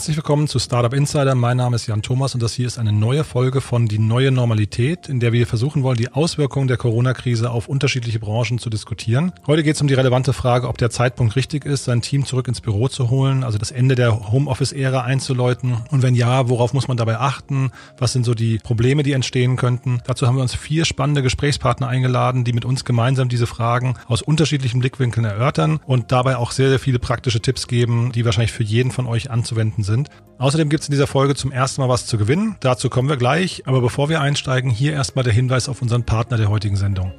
Herzlich willkommen zu Startup Insider. Mein Name ist Jan Thomas und das hier ist eine neue Folge von Die neue Normalität, in der wir versuchen wollen, die Auswirkungen der Corona-Krise auf unterschiedliche Branchen zu diskutieren. Heute geht es um die relevante Frage, ob der Zeitpunkt richtig ist, sein Team zurück ins Büro zu holen, also das Ende der Homeoffice-Ära einzuläuten. Und wenn ja, worauf muss man dabei achten? Was sind so die Probleme, die entstehen könnten? Dazu haben wir uns vier spannende Gesprächspartner eingeladen, die mit uns gemeinsam diese Fragen aus unterschiedlichen Blickwinkeln erörtern und dabei auch sehr, sehr viele praktische Tipps geben, die wahrscheinlich für jeden von euch anzuwenden entstanden sind. Außerdem gibt es in dieser Folge zum ersten Mal was zu gewinnen. Dazu kommen wir gleich. Aber bevor wir einsteigen, hier erstmal der Hinweis auf unseren Partner der heutigen Sendung.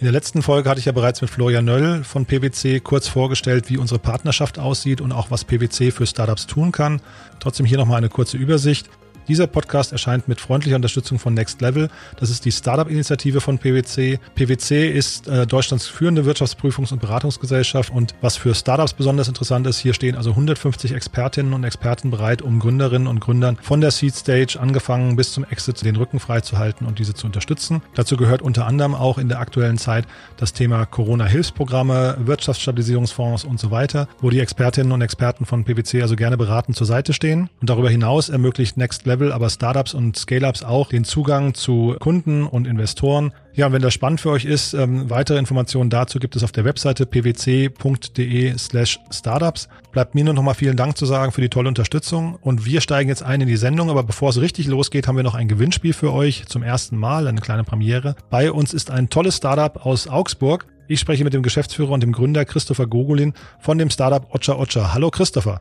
In der letzten Folge hatte ich ja bereits mit Florian Nöll von PwC kurz vorgestellt, wie unsere Partnerschaft aussieht und auch was PwC für Startups tun kann. Trotzdem hier nochmal eine kurze Übersicht. Dieser Podcast erscheint mit freundlicher Unterstützung von Next Level. Das ist die Startup-Initiative von PwC. PwC ist äh, Deutschlands führende Wirtschaftsprüfungs- und Beratungsgesellschaft und was für Startups besonders interessant ist, hier stehen also 150 Expertinnen und Experten bereit, um Gründerinnen und Gründern von der Seed Stage angefangen bis zum Exit den Rücken freizuhalten und diese zu unterstützen. Dazu gehört unter anderem auch in der aktuellen Zeit das Thema Corona-Hilfsprogramme, Wirtschaftsstabilisierungsfonds und so weiter, wo die Expertinnen und Experten von PwC also gerne beratend zur Seite stehen. Und darüber hinaus ermöglicht Next Level Level, aber Startups und Scale-Ups auch den Zugang zu Kunden und Investoren. Ja, und wenn das spannend für euch ist, ähm, weitere Informationen dazu gibt es auf der Webseite pwc.de slash startups. Bleibt mir nur noch mal vielen Dank zu sagen für die tolle Unterstützung. Und wir steigen jetzt ein in die Sendung, aber bevor es richtig losgeht, haben wir noch ein Gewinnspiel für euch zum ersten Mal, eine kleine Premiere. Bei uns ist ein tolles Startup aus Augsburg. Ich spreche mit dem Geschäftsführer und dem Gründer Christopher Gogolin von dem Startup Ocha Ocha. Hallo Christopher.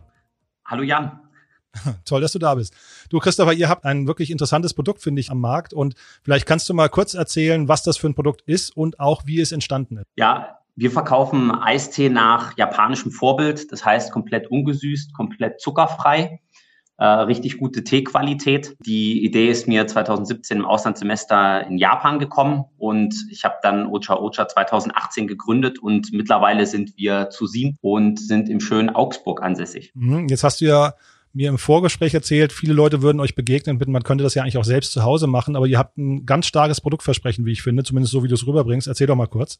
Hallo Jan. Toll, dass du da bist. Du, Christopher, ihr habt ein wirklich interessantes Produkt, finde ich, am Markt. Und vielleicht kannst du mal kurz erzählen, was das für ein Produkt ist und auch, wie es entstanden ist. Ja, wir verkaufen Eistee nach japanischem Vorbild. Das heißt, komplett ungesüßt, komplett zuckerfrei. Äh, richtig gute Teequalität. Die Idee ist mir 2017 im Auslandssemester in Japan gekommen und ich habe dann Ocha Ocha 2018 gegründet und mittlerweile sind wir zu sieben und sind im schönen Augsburg ansässig. Mhm, jetzt hast du ja mir im Vorgespräch erzählt, viele Leute würden euch begegnen man könnte das ja eigentlich auch selbst zu Hause machen, aber ihr habt ein ganz starkes Produktversprechen, wie ich finde, zumindest so, wie du es rüberbringst. Erzähl doch mal kurz.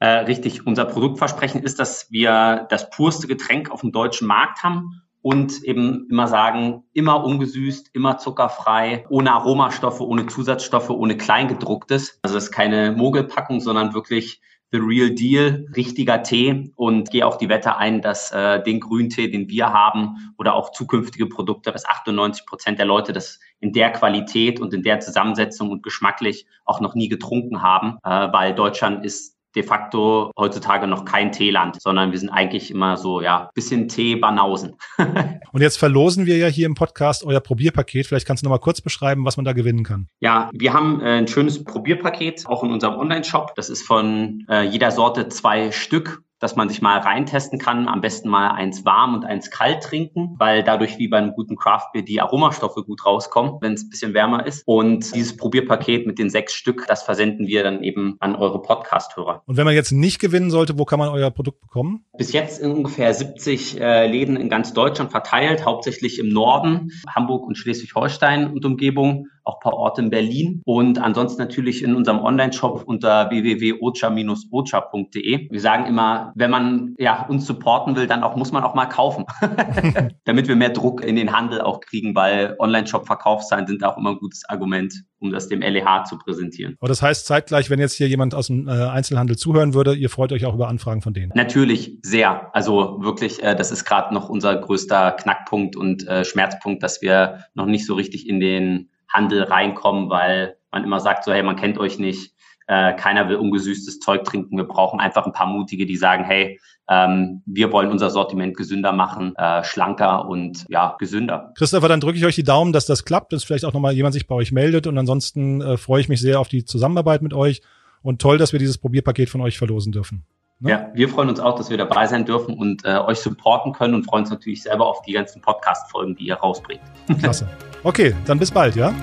Äh, richtig, unser Produktversprechen ist, dass wir das purste Getränk auf dem deutschen Markt haben und eben immer sagen, immer ungesüßt, immer zuckerfrei, ohne Aromastoffe, ohne Zusatzstoffe, ohne Kleingedrucktes. Also das ist keine Mogelpackung, sondern wirklich the real deal, richtiger Tee. Und gehe auch die Wette ein, dass äh, den Grüntee, den wir haben oder auch zukünftige Produkte, dass 98 Prozent der Leute das in der Qualität und in der Zusammensetzung und geschmacklich auch noch nie getrunken haben, äh, weil Deutschland ist de facto heutzutage noch kein Teeland, sondern wir sind eigentlich immer so, ja, bisschen Tee-Banausen. Und jetzt verlosen wir ja hier im Podcast euer Probierpaket. Vielleicht kannst du noch mal kurz beschreiben, was man da gewinnen kann. Ja, wir haben äh, ein schönes Probierpaket, auch in unserem Online-Shop. Das ist von äh, jeder Sorte zwei Stück dass man sich mal reintesten kann. Am besten mal eins warm und eins kalt trinken, weil dadurch wie bei einem guten Craftbeer die Aromastoffe gut rauskommen, wenn es ein bisschen wärmer ist. Und dieses Probierpaket mit den sechs Stück, das versenden wir dann eben an eure Podcast-Hörer. Und wenn man jetzt nicht gewinnen sollte, wo kann man euer Produkt bekommen? Bis jetzt in ungefähr 70 äh, Läden in ganz Deutschland verteilt, hauptsächlich im Norden, Hamburg und Schleswig-Holstein und Umgebung auch paar Orte in Berlin und ansonsten natürlich in unserem Online-Shop unter www.ocha-ocha.de. Wir sagen immer, wenn man ja uns supporten will, dann auch muss man auch mal kaufen, damit wir mehr Druck in den Handel auch kriegen, weil Online-Shop-Verkaufszahlen sind auch immer ein gutes Argument, um das dem LEH zu präsentieren. Aber das heißt zeitgleich, wenn jetzt hier jemand aus dem äh, Einzelhandel zuhören würde, ihr freut euch auch über Anfragen von denen? Natürlich sehr. Also wirklich, äh, das ist gerade noch unser größter Knackpunkt und äh, Schmerzpunkt, dass wir noch nicht so richtig in den Handel reinkommen, weil man immer sagt so, hey, man kennt euch nicht, äh, keiner will ungesüßtes Zeug trinken. Wir brauchen einfach ein paar Mutige, die sagen, hey, ähm, wir wollen unser Sortiment gesünder machen, äh, schlanker und ja, gesünder. Christopher, dann drücke ich euch die Daumen, dass das klappt, dass vielleicht auch nochmal jemand sich bei euch meldet und ansonsten äh, freue ich mich sehr auf die Zusammenarbeit mit euch und toll, dass wir dieses Probierpaket von euch verlosen dürfen. Ne? Ja, wir freuen uns auch, dass wir dabei sein dürfen und äh, euch supporten können und freuen uns natürlich selber auf die ganzen Podcast-Folgen, die ihr rausbringt. Klasse. Okay, dann bis bald, ja?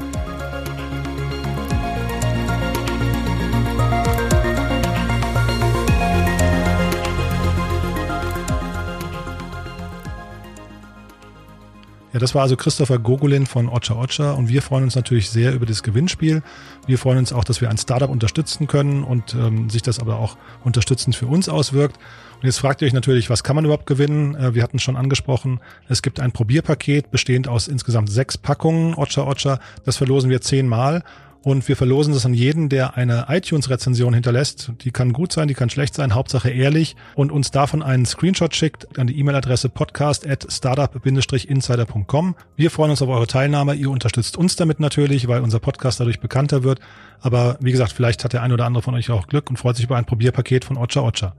Ja, das war also Christopher Gogolin von Ocha Ocha und wir freuen uns natürlich sehr über das Gewinnspiel. Wir freuen uns auch, dass wir ein Startup unterstützen können und ähm, sich das aber auch unterstützend für uns auswirkt. Und jetzt fragt ihr euch natürlich, was kann man überhaupt gewinnen? Äh, wir hatten schon angesprochen, es gibt ein Probierpaket bestehend aus insgesamt sechs Packungen Ocha Ocha. Das verlosen wir zehnmal. Und wir verlosen das an jeden, der eine iTunes-Rezension hinterlässt. Die kann gut sein, die kann schlecht sein, Hauptsache ehrlich. Und uns davon einen Screenshot schickt an die E-Mail-Adresse podcast at startup-insider.com. Wir freuen uns auf eure Teilnahme. Ihr unterstützt uns damit natürlich, weil unser Podcast dadurch bekannter wird. Aber wie gesagt, vielleicht hat der ein oder andere von euch auch Glück und freut sich über ein Probierpaket von Ocha Ocha.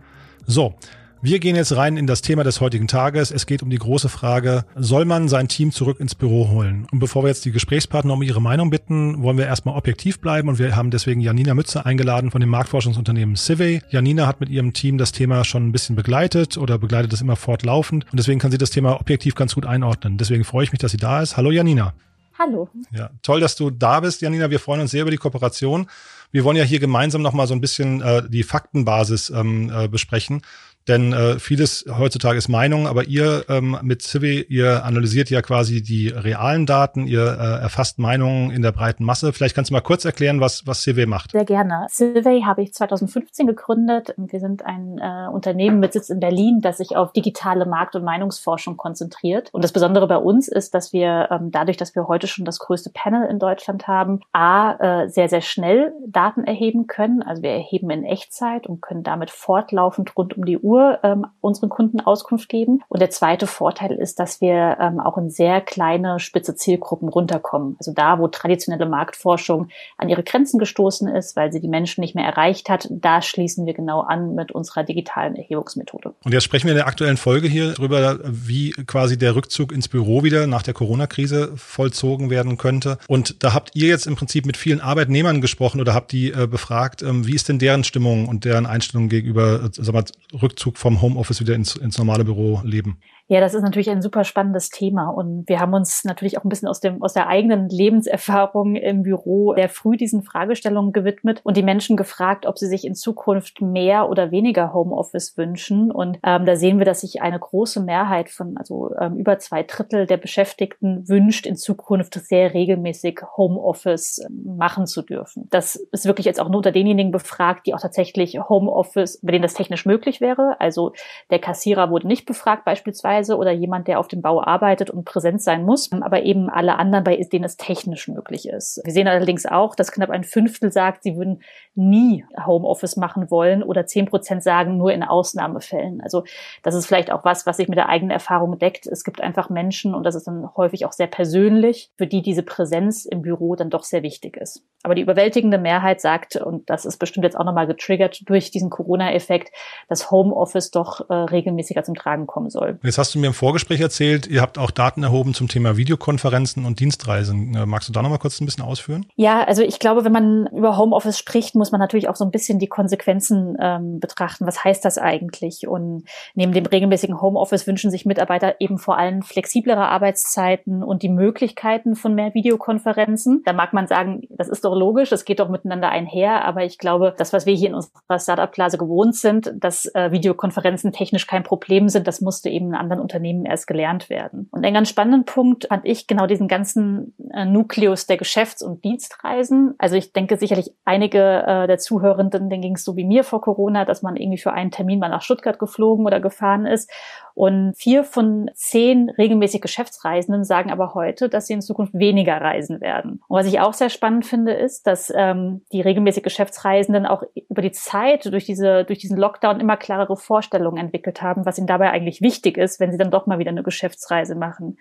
So, wir gehen jetzt rein in das Thema des heutigen Tages. Es geht um die große Frage, soll man sein Team zurück ins Büro holen? Und bevor wir jetzt die Gesprächspartner um ihre Meinung bitten, wollen wir erstmal objektiv bleiben und wir haben deswegen Janina Mütze eingeladen von dem Marktforschungsunternehmen Civey. Janina hat mit ihrem Team das Thema schon ein bisschen begleitet oder begleitet es immer fortlaufend und deswegen kann sie das Thema objektiv ganz gut einordnen. Deswegen freue ich mich, dass sie da ist. Hallo Janina. Hallo. Ja, toll, dass du da bist, Janina. Wir freuen uns sehr über die Kooperation. Wir wollen ja hier gemeinsam nochmal so ein bisschen äh, die Faktenbasis ähm, äh, besprechen. Denn äh, vieles heutzutage ist Meinung, aber ihr ähm, mit Civi, ihr analysiert ja quasi die realen Daten, ihr äh, erfasst Meinungen in der breiten Masse. Vielleicht kannst du mal kurz erklären, was, was Civi macht. Sehr gerne. Civi habe ich 2015 gegründet. Wir sind ein äh, Unternehmen mit Sitz in Berlin, das sich auf digitale Markt- und Meinungsforschung konzentriert. Und das Besondere bei uns ist, dass wir ähm, dadurch, dass wir heute schon das größte Panel in Deutschland haben, a, äh, sehr, sehr schnell Daten erheben können. Also wir erheben in Echtzeit und können damit fortlaufend rund um die Uhr Uhr ähm, unseren Kunden Auskunft geben. Und der zweite Vorteil ist, dass wir ähm, auch in sehr kleine, spitze Zielgruppen runterkommen. Also da, wo traditionelle Marktforschung an ihre Grenzen gestoßen ist, weil sie die Menschen nicht mehr erreicht hat, da schließen wir genau an mit unserer digitalen Erhebungsmethode. Und jetzt sprechen wir in der aktuellen Folge hier darüber, wie quasi der Rückzug ins Büro wieder nach der Corona-Krise vollzogen werden könnte. Und da habt ihr jetzt im Prinzip mit vielen Arbeitnehmern gesprochen oder habt die äh, befragt, ähm, wie ist denn deren Stimmung und deren Einstellung gegenüber äh, sag mal, Rückzug Rückzug vom Homeoffice wieder ins, ins normale Büro leben? Ja, das ist natürlich ein super spannendes Thema und wir haben uns natürlich auch ein bisschen aus dem aus der eigenen Lebenserfahrung im Büro sehr früh diesen Fragestellungen gewidmet und die Menschen gefragt, ob sie sich in Zukunft mehr oder weniger Homeoffice wünschen und ähm, da sehen wir, dass sich eine große Mehrheit von also ähm, über zwei Drittel der Beschäftigten wünscht in Zukunft sehr regelmäßig Homeoffice ähm, machen zu dürfen. Das ist wirklich jetzt auch nur unter denjenigen befragt, die auch tatsächlich Homeoffice, bei denen das technisch möglich wäre. Also der Kassierer wurde nicht befragt beispielsweise beispielsweise oder jemand, der auf dem Bau arbeitet und präsent sein muss, aber eben alle anderen, bei denen es technisch möglich ist. Wir sehen allerdings auch, dass knapp ein Fünftel sagt, sie würden nie Homeoffice machen wollen oder zehn Prozent sagen nur in Ausnahmefällen. Also das ist vielleicht auch was, was sich mit der eigenen Erfahrung deckt. Es gibt einfach Menschen und das ist dann häufig auch sehr persönlich, für die diese Präsenz im Büro dann doch sehr wichtig ist. Aber die überwältigende Mehrheit sagt, und das ist bestimmt jetzt auch nochmal getriggert durch diesen Corona-Effekt, dass Homeoffice doch äh, regelmäßiger zum Tragen kommen soll. Jetzt hast du mir im Vorgespräch erzählt, ihr habt auch Daten erhoben zum Thema Videokonferenzen und Dienstreisen. Äh, magst du da nochmal kurz ein bisschen ausführen? Ja, also ich glaube, wenn man über Homeoffice spricht, muss man natürlich auch so ein bisschen die Konsequenzen ähm, betrachten. Was heißt das eigentlich? Und neben dem regelmäßigen Homeoffice wünschen sich Mitarbeiter eben vor allem flexiblere Arbeitszeiten und die Möglichkeiten von mehr Videokonferenzen. Da mag man sagen, das ist doch logisch, das geht doch miteinander einher, aber ich glaube, das, was wir hier in unserer Startup-Blase gewohnt sind, dass äh, Videokonferenzen technisch kein Problem sind, das musste eben in anderen Unternehmen erst gelernt werden. Und einen ganz spannenden Punkt fand ich genau diesen ganzen äh, Nukleus der Geschäfts- und Dienstreisen. Also ich denke sicherlich einige äh, der Zuhörenden, denen ging es so wie mir vor Corona, dass man irgendwie für einen Termin mal nach Stuttgart geflogen oder gefahren ist und vier von zehn regelmäßig Geschäftsreisenden sagen aber heute, dass sie in Zukunft weniger reisen werden. Und was ich auch sehr spannend finde, ist, dass ähm, die regelmäßig Geschäftsreisenden auch über die Zeit durch diese durch diesen Lockdown immer klarere Vorstellungen entwickelt haben, was ihnen dabei eigentlich wichtig ist, wenn sie dann doch mal wieder eine Geschäftsreise machen.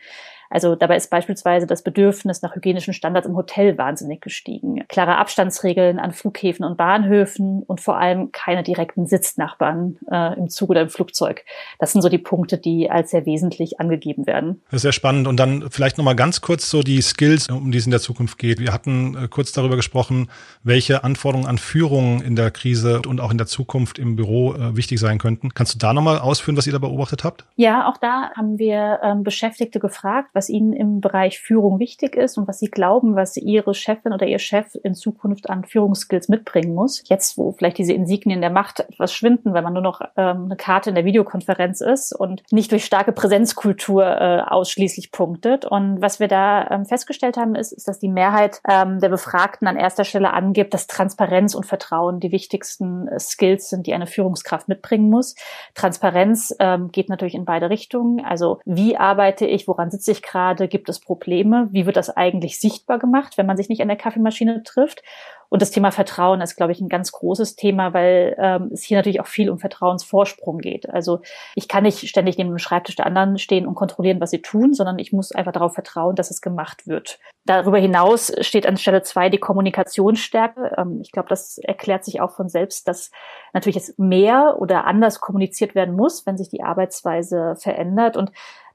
Also dabei ist beispielsweise das Bedürfnis nach hygienischen Standards im Hotel wahnsinnig gestiegen. Klare Abstandsregeln an Flughäfen und Bahnhöfen und vor allem keine direkten Sitznachbarn äh, im Zug oder im Flugzeug. Das sind so die Punkte, die als sehr wesentlich angegeben werden. Das ist sehr spannend. Und dann vielleicht nochmal ganz kurz so die Skills, um die es in der Zukunft geht. Wir hatten äh, kurz darüber gesprochen, welche Anforderungen an Führung in der Krise und auch in der Zukunft im Büro äh, wichtig sein könnten. Kannst du da nochmal ausführen, was ihr da beobachtet habt? Ja, auch da haben wir ähm, Beschäftigte gefragt, was Ihnen im Bereich Führung wichtig ist und was Sie glauben, was Ihre Chefin oder Ihr Chef in Zukunft an Führungsskills mitbringen muss. Jetzt, wo vielleicht diese Insignien der Macht etwas schwinden, weil man nur noch ähm, eine Karte in der Videokonferenz ist und nicht durch starke Präsenzkultur äh, ausschließlich punktet. Und was wir da ähm, festgestellt haben, ist, ist, dass die Mehrheit ähm, der Befragten an erster Stelle angibt, dass Transparenz und Vertrauen die wichtigsten äh, Skills sind, die eine Führungskraft mitbringen muss. Transparenz ähm, geht natürlich in beide Richtungen. Also wie arbeite ich, woran sitze ich gerade, gibt es Probleme, wie wird das eigentlich sichtbar gemacht, wenn man sich nicht an der Kaffeemaschine trifft? Und das Thema Vertrauen ist, glaube ich, ein ganz großes Thema, weil ähm, es hier natürlich auch viel um Vertrauensvorsprung geht. Also ich kann nicht ständig neben dem Schreibtisch der anderen stehen und kontrollieren, was sie tun, sondern ich muss einfach darauf vertrauen, dass es gemacht wird. Darüber hinaus steht an Stelle zwei die Kommunikationsstärke. Ähm, ich glaube, das erklärt sich auch von selbst, dass natürlich jetzt mehr oder anders kommuniziert werden muss, wenn sich die Arbeitsweise verändert. Und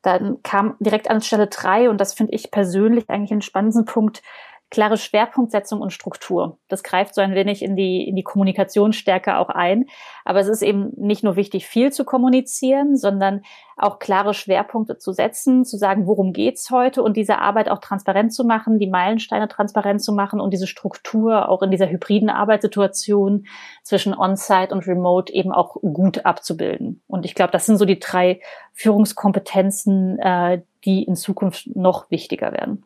dann kam direkt an Stelle drei, und das finde ich persönlich eigentlich einen spannenden Punkt, klare Schwerpunktsetzung und Struktur. Das greift so ein wenig in die, in die Kommunikationsstärke auch ein. Aber es ist eben nicht nur wichtig, viel zu kommunizieren, sondern auch klare Schwerpunkte zu setzen, zu sagen, worum geht's heute und diese Arbeit auch transparent zu machen, die Meilensteine transparent zu machen und diese Struktur auch in dieser hybriden Arbeitssituation zwischen On-Site und Remote eben auch gut abzubilden. Und ich glaube, das sind so die drei Führungskompetenzen, äh, die in Zukunft noch wichtiger werden.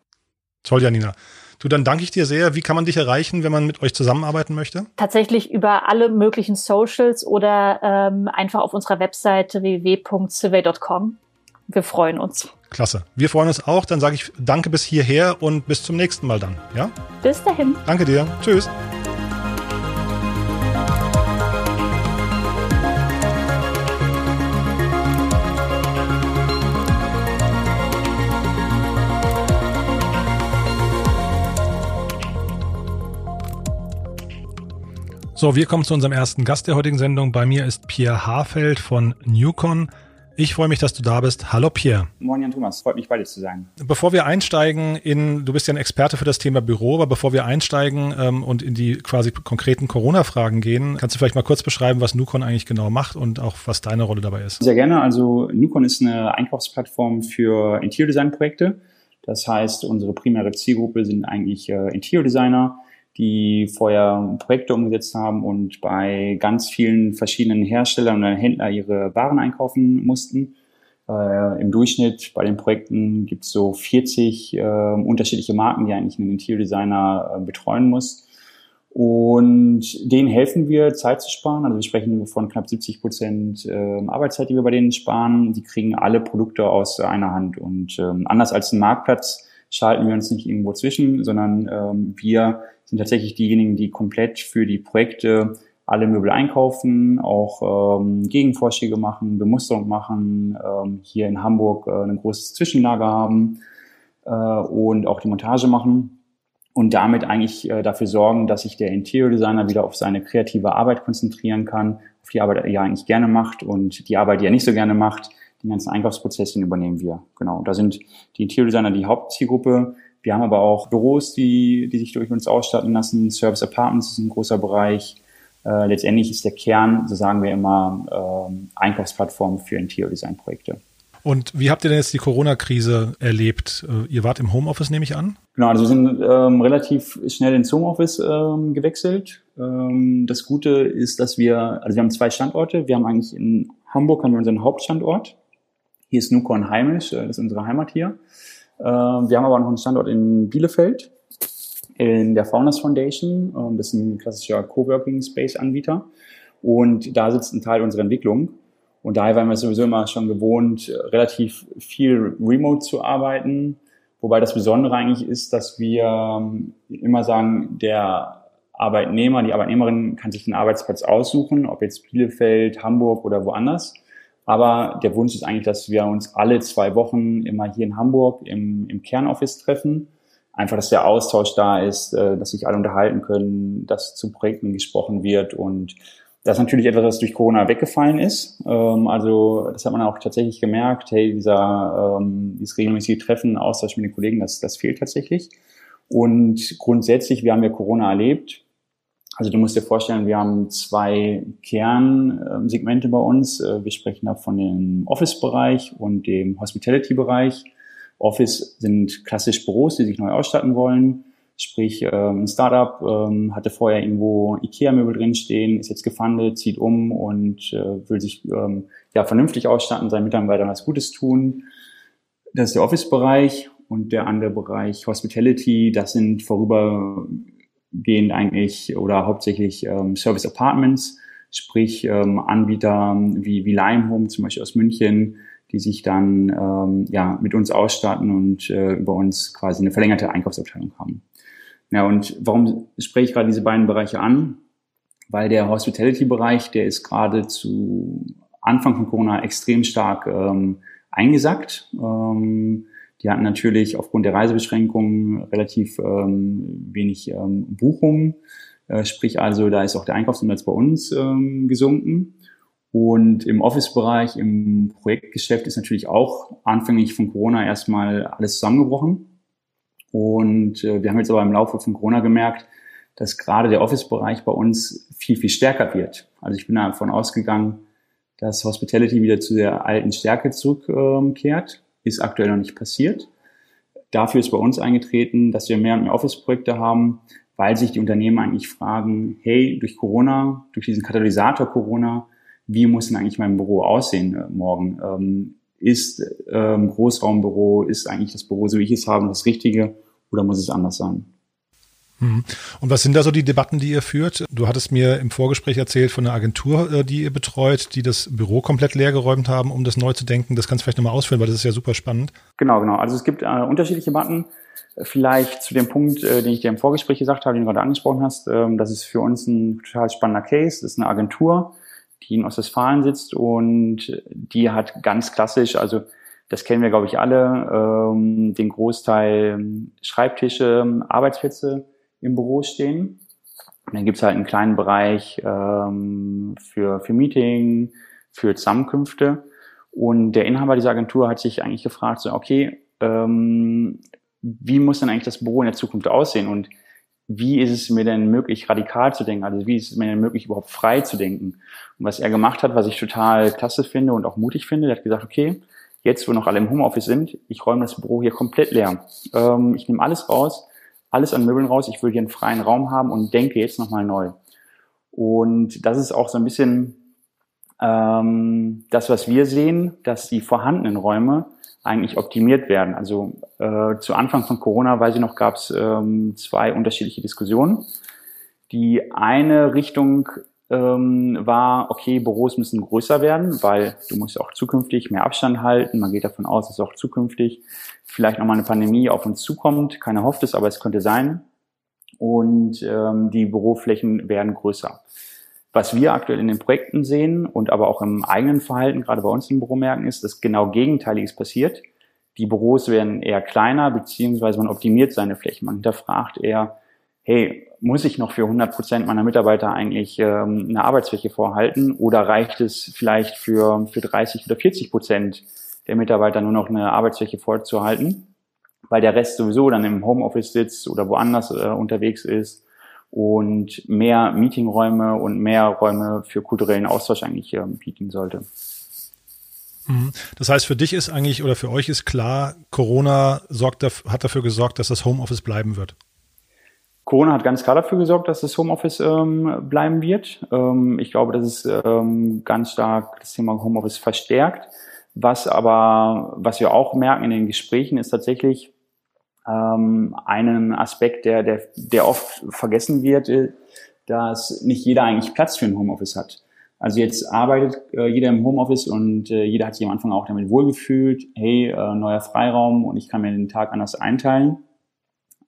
Toll, Janina. Du, dann danke ich dir sehr. Wie kann man dich erreichen, wenn man mit euch zusammenarbeiten möchte? Tatsächlich über alle möglichen Socials oder ähm, einfach auf unserer Webseite www.survey.com. Wir freuen uns. Klasse. Wir freuen uns auch. Dann sage ich danke bis hierher und bis zum nächsten Mal dann. Ja? Bis dahin. Danke dir. Tschüss. So, wir kommen zu unserem ersten Gast der heutigen Sendung. Bei mir ist Pierre Haarfeld von Newcon. Ich freue mich, dass du da bist. Hallo Pierre. Moin Jan Thomas, freut mich bei dir zu sein. Bevor wir einsteigen in, du bist ja ein Experte für das Thema Büro, aber bevor wir einsteigen ähm, und in die quasi konkreten Corona-Fragen gehen, kannst du vielleicht mal kurz beschreiben, was Newcon eigentlich genau macht und auch was deine Rolle dabei ist? Sehr gerne. Also Newcon ist eine Einkaufsplattform für Interior Design Projekte. Das heißt, unsere primäre Zielgruppe sind eigentlich äh, Interior Designer, die vorher Projekte umgesetzt haben und bei ganz vielen verschiedenen Herstellern und Händlern ihre Waren einkaufen mussten. Äh, Im Durchschnitt bei den Projekten gibt es so 40 äh, unterschiedliche Marken, die eigentlich ein Interior-Designer äh, betreuen muss. Und denen helfen wir, Zeit zu sparen. Also wir sprechen von knapp 70 Prozent äh, Arbeitszeit, die wir bei denen sparen. Die kriegen alle Produkte aus einer Hand. Und ähm, anders als ein Marktplatz schalten wir uns nicht irgendwo zwischen, sondern ähm, wir sind tatsächlich diejenigen, die komplett für die Projekte alle Möbel einkaufen, auch ähm, Gegenvorschläge machen, Bemusterung machen, ähm, hier in Hamburg äh, ein großes Zwischenlager haben äh, und auch die Montage machen und damit eigentlich äh, dafür sorgen, dass sich der Interior Designer wieder auf seine kreative Arbeit konzentrieren kann, auf die Arbeit, die er eigentlich gerne macht und die Arbeit, die er nicht so gerne macht, den ganzen Einkaufsprozess, den übernehmen wir. Genau, da sind die Interior Designer die Hauptzielgruppe. Wir haben aber auch Büros, die, die sich durch uns ausstatten lassen. Service Apartments ist ein großer Bereich. Äh, letztendlich ist der Kern, so sagen wir immer, äh, Einkaufsplattform für Interior Design Projekte. Und wie habt ihr denn jetzt die Corona-Krise erlebt? Äh, ihr wart im Homeoffice, nehme ich an? Genau, also wir sind ähm, relativ schnell ins Homeoffice ähm, gewechselt. Ähm, das Gute ist, dass wir, also wir haben zwei Standorte. Wir haben eigentlich in Hamburg haben wir unseren Hauptstandort. Hier ist Nukon heimisch, äh, das ist unsere Heimat hier. Äh, wir haben aber noch einen Standort in Bielefeld, in der Founders Foundation. Ähm, das ist ein klassischer Coworking Space Anbieter. Und da sitzt ein Teil unserer Entwicklung. Und daher waren wir sowieso immer schon gewohnt, relativ viel remote zu arbeiten. Wobei das Besondere eigentlich ist, dass wir ähm, immer sagen, der Arbeitnehmer, die Arbeitnehmerin kann sich den Arbeitsplatz aussuchen, ob jetzt Bielefeld, Hamburg oder woanders. Aber der Wunsch ist eigentlich, dass wir uns alle zwei Wochen immer hier in Hamburg im, im Kernoffice treffen. Einfach, dass der Austausch da ist, äh, dass sich alle unterhalten können, dass zu Projekten gesprochen wird und das ist natürlich etwas, was durch Corona weggefallen ist. Ähm, also das hat man auch tatsächlich gemerkt. Hey, dieser ähm, dieses regelmäßige Treffen, Austausch mit den Kollegen, das, das fehlt tatsächlich. Und grundsätzlich, wir haben ja Corona erlebt. Also du musst dir vorstellen, wir haben zwei Kernsegmente bei uns. Äh, wir sprechen da von dem Office-Bereich und dem Hospitality-Bereich. Office sind klassisch Büros, die sich neu ausstatten wollen. Sprich, ähm, ein Startup ähm, hatte vorher irgendwo IKEA-Möbel drinstehen, ist jetzt gefundet, zieht um und äh, will sich ähm, ja vernünftig ausstatten, seinen Mitarbeitern was Gutes tun. Das ist der Office-Bereich und der andere Bereich Hospitality. Das sind vorübergehend eigentlich oder hauptsächlich ähm, Service Apartments, sprich ähm, Anbieter wie, wie Limehome zum Beispiel aus München, die sich dann ähm, ja mit uns ausstatten und äh, über uns quasi eine verlängerte Einkaufsabteilung haben. Ja, und warum spreche ich gerade diese beiden Bereiche an? Weil der Hospitality-Bereich, der ist gerade zu Anfang von Corona extrem stark ähm, eingesackt. Ähm, die hatten natürlich aufgrund der Reisebeschränkungen relativ ähm, wenig ähm, Buchungen. Äh, sprich also, da ist auch der Einkaufsumsatz bei uns ähm, gesunken. Und im Office-Bereich, im Projektgeschäft ist natürlich auch anfänglich von Corona erstmal alles zusammengebrochen. Und äh, wir haben jetzt aber im Laufe von Corona gemerkt, dass gerade der Office-Bereich bei uns viel, viel stärker wird. Also ich bin davon ausgegangen, dass Hospitality wieder zu der alten Stärke zurückkehrt. Ist aktuell noch nicht passiert. Dafür ist bei uns eingetreten, dass wir mehr und mehr Office-Projekte haben, weil sich die Unternehmen eigentlich fragen, hey, durch Corona, durch diesen Katalysator Corona, wie muss denn eigentlich mein Büro aussehen äh, morgen? Ähm, ist ähm, Großraumbüro, ist eigentlich das Büro, so wie ich es habe, das Richtige oder muss es anders sein? Mhm. Und was sind da so die Debatten, die ihr führt? Du hattest mir im Vorgespräch erzählt von einer Agentur, äh, die ihr betreut, die das Büro komplett leer geräumt haben, um das neu zu denken. Das kannst du vielleicht nochmal ausführen, weil das ist ja super spannend. Genau, genau. Also es gibt äh, unterschiedliche Debatten. Vielleicht zu dem Punkt, äh, den ich dir im Vorgespräch gesagt habe, den du gerade angesprochen hast. Ähm, das ist für uns ein total spannender Case. Das ist eine Agentur, die in Ostwestfalen sitzt und die hat ganz klassisch, also das kennen wir, glaube ich, alle, ähm, den Großteil Schreibtische, Arbeitsplätze im Büro stehen. Und dann gibt's halt einen kleinen Bereich ähm, für, für Meeting, für Zusammenkünfte. Und der Inhaber dieser Agentur hat sich eigentlich gefragt, so, okay, ähm, wie muss denn eigentlich das Büro in der Zukunft aussehen? Und wie ist es mir denn möglich, radikal zu denken? Also wie ist es mir denn möglich, überhaupt frei zu denken? Und was er gemacht hat, was ich total klasse finde und auch mutig finde, er hat gesagt, okay, jetzt, wo noch alle im Homeoffice sind, ich räume das Büro hier komplett leer. Ähm, ich nehme alles raus, alles an Möbeln raus, ich will hier einen freien Raum haben und denke jetzt nochmal neu. Und das ist auch so ein bisschen ähm, das, was wir sehen, dass die vorhandenen Räume eigentlich optimiert werden. Also äh, zu Anfang von Corona, weiß ich noch, gab es ähm, zwei unterschiedliche Diskussionen. Die eine Richtung ähm, war, okay, Büros müssen größer werden, weil du musst auch zukünftig mehr Abstand halten. Man geht davon aus, dass auch zukünftig vielleicht nochmal eine Pandemie auf uns zukommt. Keiner hofft es, aber es könnte sein. Und ähm, die Büroflächen werden größer. Was wir aktuell in den Projekten sehen und aber auch im eigenen Verhalten, gerade bei uns im Büro merken, ist, dass genau Gegenteiliges passiert. Die Büros werden eher kleiner, beziehungsweise man optimiert seine Flächen. Man hinterfragt eher, hey, muss ich noch für 100 Prozent meiner Mitarbeiter eigentlich ähm, eine Arbeitsfläche vorhalten oder reicht es vielleicht für, für 30 oder 40 Prozent der Mitarbeiter nur noch eine Arbeitsfläche vorzuhalten, weil der Rest sowieso dann im Homeoffice sitzt oder woanders äh, unterwegs ist und mehr Meetingräume und mehr Räume für kulturellen Austausch eigentlich äh, bieten sollte. Mhm. Das heißt, für dich ist eigentlich oder für euch ist klar, Corona sorgt, hat dafür gesorgt, dass das Homeoffice bleiben wird. Corona hat ganz klar dafür gesorgt, dass das Homeoffice ähm, bleiben wird. Ähm, ich glaube, das ist ähm, ganz stark das Thema Homeoffice verstärkt. Was aber, was wir auch merken in den Gesprächen, ist tatsächlich, ähm, einen Aspekt, der, der, der oft vergessen wird, äh, dass nicht jeder eigentlich Platz für ein Homeoffice hat. Also jetzt arbeitet äh, jeder im Homeoffice und äh, jeder hat sich am Anfang auch damit wohlgefühlt, hey, äh, neuer Freiraum und ich kann mir den Tag anders einteilen.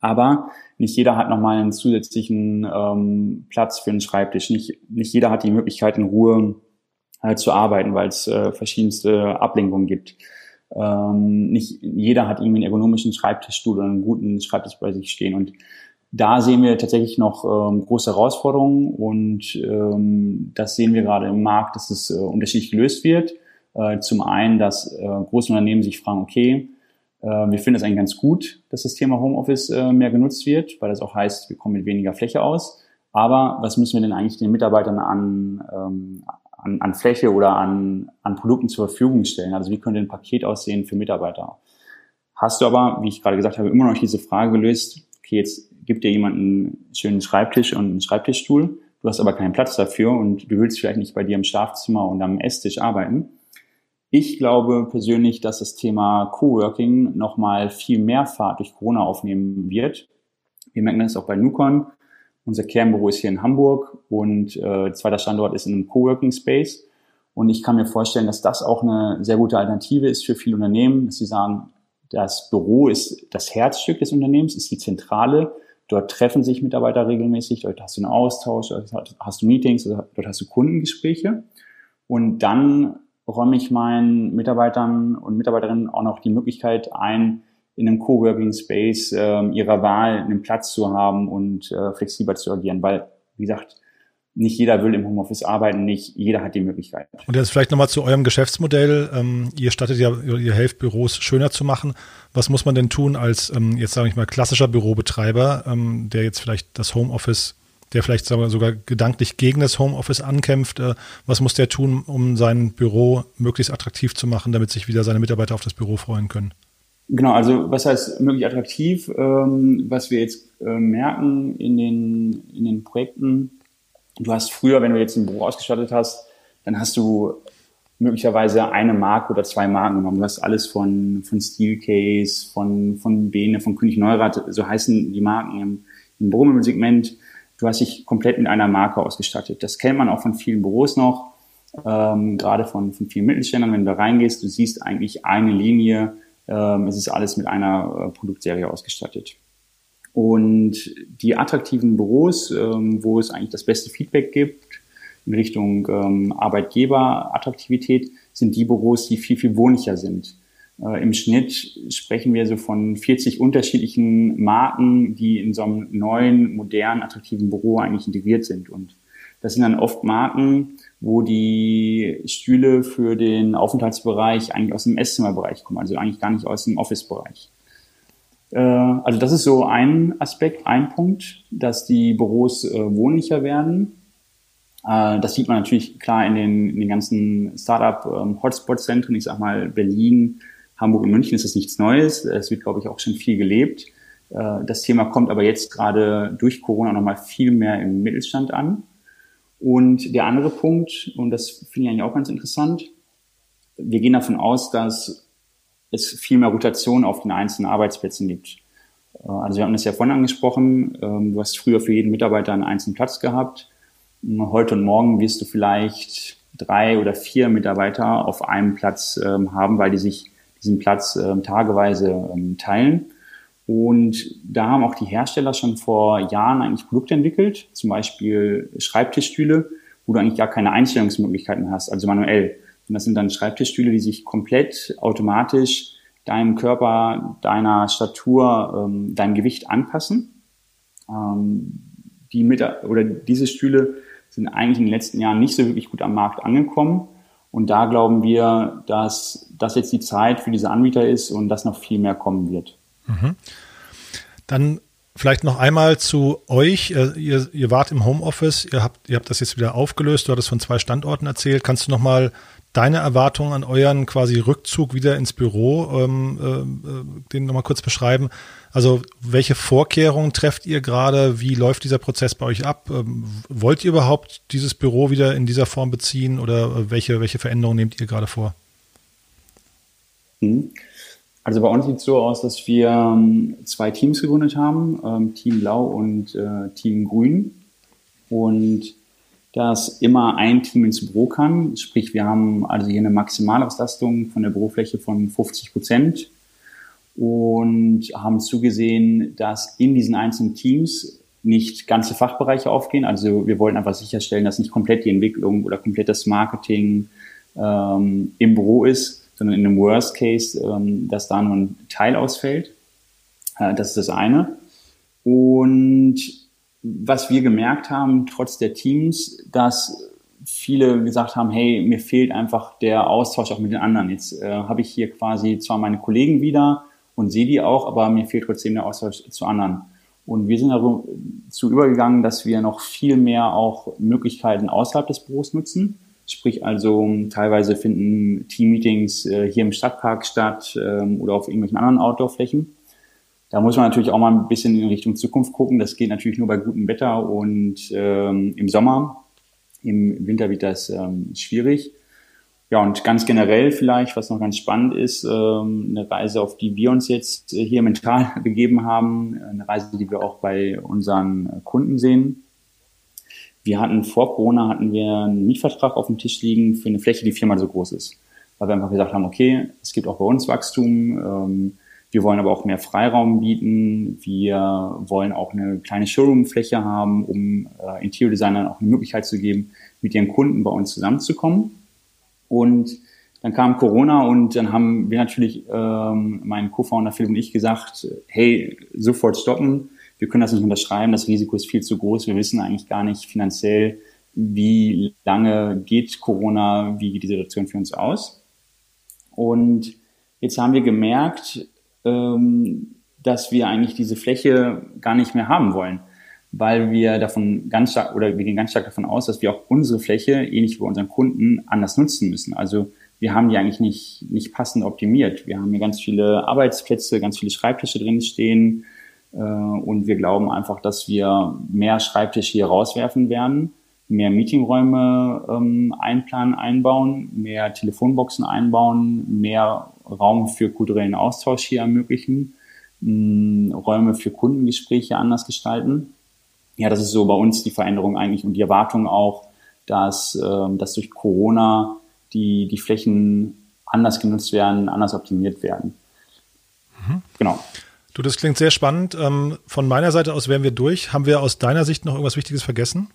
Aber nicht jeder hat nochmal einen zusätzlichen ähm, Platz für einen Schreibtisch. Nicht, nicht jeder hat die Möglichkeit, in Ruhe äh, zu arbeiten, weil es äh, verschiedenste Ablenkungen gibt. Ähm, nicht jeder hat irgendwie einen ergonomischen Schreibtischstuhl oder einen guten Schreibtisch bei sich stehen. Und da sehen wir tatsächlich noch ähm, große Herausforderungen und ähm, das sehen wir gerade im Markt, dass es äh, unterschiedlich gelöst wird. Äh, zum einen, dass äh, große Unternehmen sich fragen, okay, wir finden es eigentlich ganz gut, dass das Thema Homeoffice äh, mehr genutzt wird, weil das auch heißt, wir kommen mit weniger Fläche aus. Aber was müssen wir denn eigentlich den Mitarbeitern an, ähm, an, an Fläche oder an, an Produkten zur Verfügung stellen. Also wie könnte ein Paket aussehen für Mitarbeiter? hast du aber, wie ich gerade gesagt habe, immer noch diese Frage gelöst, okay, jetzt gibt dir jemand einen schönen Schreibtisch und einen Schreibtischstuhl, du hast aber keinen Platz dafür und du willst vielleicht nicht bei dir im Schlafzimmer und am Esstisch arbeiten. Ich glaube persönlich, dass das Thema Coworking nochmal viel mehr Fahrt durch Corona aufnehmen wird. Wir merken das auch bei Nukon. Unser Kernbüro ist hier in Hamburg und äh, zweiter Standort ist in einem Coworking Space. Und ich kann mir vorstellen, dass das auch eine sehr gute Alternative ist für viele Unternehmen, dass sie sagen, das Büro ist das Herzstück des Unternehmens, ist die Zentrale. Dort treffen sich Mitarbeiter regelmäßig, dort hast du einen Austausch, dort hast du Meetings, dort hast du Kundengespräche. Und dann räume ich meinen Mitarbeitern und Mitarbeiterinnen auch noch die Möglichkeit ein, in einem Coworking Space äh, ihrer Wahl einen Platz zu haben und äh, flexibler zu agieren, weil, wie gesagt, nicht jeder will im Homeoffice arbeiten, nicht jeder hat die Möglichkeit. Und jetzt vielleicht nochmal zu eurem Geschäftsmodell. Ähm, ihr stattet ja, ihr helft Büros schöner zu machen. Was muss man denn tun als, ähm, jetzt sage ich mal, klassischer Bürobetreiber, ähm, der jetzt vielleicht das Homeoffice, der vielleicht wir, sogar gedanklich gegen das Homeoffice ankämpft? Äh, was muss der tun, um sein Büro möglichst attraktiv zu machen, damit sich wieder seine Mitarbeiter auf das Büro freuen können? Genau, also was heißt möglich attraktiv? Ähm, was wir jetzt äh, merken in den, in den Projekten, Du hast früher, wenn du jetzt ein Büro ausgestattet hast, dann hast du möglicherweise eine Marke oder zwei Marken genommen. Du hast alles von, von Steelcase, von, von Bene, von König Neurath, so heißen die Marken im, im Büromöbelsegment. Du hast dich komplett mit einer Marke ausgestattet. Das kennt man auch von vielen Büros noch, ähm, gerade von, von vielen Mittelständlern. Wenn du da reingehst, du siehst eigentlich eine Linie, ähm, es ist alles mit einer äh, Produktserie ausgestattet. Und die attraktiven Büros, ähm, wo es eigentlich das beste Feedback gibt in Richtung ähm, Arbeitgeberattraktivität, sind die Büros, die viel, viel wohnlicher sind. Äh, Im Schnitt sprechen wir so von 40 unterschiedlichen Marken, die in so einem neuen, modernen, attraktiven Büro eigentlich integriert sind. Und das sind dann oft Marken, wo die Stühle für den Aufenthaltsbereich eigentlich aus dem Esszimmerbereich kommen, also eigentlich gar nicht aus dem Office-Bereich. Äh, also das ist so ein Aspekt, ein Punkt, dass die Büros äh, wohnlicher werden. Das sieht man natürlich klar in den, in den ganzen Startup-Hotspot-Zentren. Ähm, ich sag mal, Berlin, Hamburg und München ist das nichts Neues. Es wird, glaube ich, auch schon viel gelebt. Äh, das Thema kommt aber jetzt gerade durch Corona nochmal viel mehr im Mittelstand an. Und der andere Punkt, und das finde ich eigentlich auch ganz interessant, wir gehen davon aus, dass es viel mehr Rotation auf den einzelnen Arbeitsplätzen gibt. Äh, also wir haben das ja vorhin angesprochen, ähm, du hast früher für jeden Mitarbeiter einen einzelnen Platz gehabt. Heute und morgen wirst du vielleicht drei oder vier Mitarbeiter auf einem Platz ähm, haben, weil die sich diesen Platz ähm, tageweise teilen. Und da haben auch die Hersteller schon vor Jahren eigentlich Produkte entwickelt, zum Beispiel Schreibtischstühle, wo du eigentlich gar keine Einstellungsmöglichkeiten hast, also manuell. Und das sind dann Schreibtischstühle, die sich komplett automatisch deinem Körper, deiner Statur, ähm, deinem Gewicht anpassen. Ähm, die mit, oder diese Stühle sind eigentlich in den letzten Jahren nicht so wirklich gut am Markt angekommen. Und da glauben wir, dass das jetzt die Zeit für diese Anbieter ist und dass noch viel mehr kommen wird. Mhm. Dann Vielleicht noch einmal zu euch. Äh, ihr, ihr wart im Homeoffice, ihr habt, ihr habt das jetzt wieder aufgelöst, du hattest von zwei Standorten erzählt. Kannst du noch mal deine Erwartungen an euren quasi Rückzug wieder ins Büro, ähm, äh, den nochmal kurz beschreiben. Also welche Vorkehrungen trefft ihr gerade? Wie läuft dieser Prozess bei euch ab? Ähm, wollt ihr überhaupt dieses Büro wieder in dieser Form beziehen oder welche, welche Veränderungen nehmt ihr gerade vor? Mhm. Also bei uns sieht es so aus, dass wir ähm, zwei Teams gegründet haben, ähm, Team Blau und äh, Team Grün. Und dass immer ein Team ins Büro kann. Sprich, wir haben also hier eine Maximalauslastung von der Bürofläche von 50 Prozent und haben zugesehen, dass in diesen einzelnen Teams nicht ganze Fachbereiche aufgehen. Also wir wollen einfach sicherstellen, dass nicht komplett die Entwicklung oder komplett das Marketing ähm, im Büro ist, sondern in einem Worst Case, ähm, dass da nur ein Teil ausfällt. Äh, das ist das eine. Und was wir gemerkt haben, trotz der Teams, dass viele gesagt haben, hey, mir fehlt einfach der Austausch auch mit den anderen. Jetzt äh, habe ich hier quasi zwar meine Kollegen wieder und sehe die auch, aber mir fehlt trotzdem der Austausch zu anderen. Und wir sind dazu übergegangen, dass wir noch viel mehr auch Möglichkeiten außerhalb des Büros nutzen. Sprich also, teilweise finden Team-Meetings äh, hier im Stadtpark statt ähm, oder auf irgendwelchen anderen Outdoor-Flächen. Da muss man natürlich auch mal ein bisschen in Richtung Zukunft gucken. Das geht natürlich nur bei gutem Wetter und ähm, im Sommer. Im Winter wird das ähm, schwierig. Ja, und ganz generell vielleicht, was noch ganz spannend ist, ähm, eine Reise, auf die wir uns jetzt hier mental begeben haben, eine Reise, die wir auch bei unseren Kunden sehen. Wir hatten vor Corona hatten wir einen Mietvertrag auf dem Tisch liegen für eine Fläche, die viermal so groß ist. Weil wir einfach gesagt haben, okay, es gibt auch bei uns Wachstum, ähm, wir wollen aber auch mehr Freiraum bieten. Wir wollen auch eine kleine Showroom-Fläche haben, um äh, Interior-Designern auch eine Möglichkeit zu geben, mit ihren Kunden bei uns zusammenzukommen. Und dann kam Corona und dann haben wir natürlich, ähm, mein Co-Founder Philipp und ich gesagt, hey, sofort stoppen. Wir können das nicht unterschreiben. Das Risiko ist viel zu groß. Wir wissen eigentlich gar nicht finanziell, wie lange geht Corona, wie geht die Situation für uns aus. Und jetzt haben wir gemerkt, ähm, dass wir eigentlich diese Fläche gar nicht mehr haben wollen, weil wir davon ganz stark oder wir gehen ganz stark davon aus, dass wir auch unsere Fläche, ähnlich wie bei unseren Kunden, anders nutzen müssen. Also wir haben die eigentlich nicht, nicht passend optimiert. Wir haben hier ganz viele Arbeitsplätze, ganz viele Schreibtische drin stehen äh, und wir glauben einfach, dass wir mehr Schreibtische hier rauswerfen werden, mehr Meetingräume ähm, einplanen, einbauen, mehr Telefonboxen einbauen, mehr Raum für kulturellen Austausch hier ermöglichen, mh, Räume für Kundengespräche anders gestalten. Ja, das ist so bei uns die Veränderung eigentlich und die Erwartung auch, dass, äh, dass durch Corona die, die Flächen anders genutzt werden, anders optimiert werden. Mhm. Genau. Du, das klingt sehr spannend. Ähm, von meiner Seite aus wären wir durch. Haben wir aus deiner Sicht noch irgendwas Wichtiges vergessen?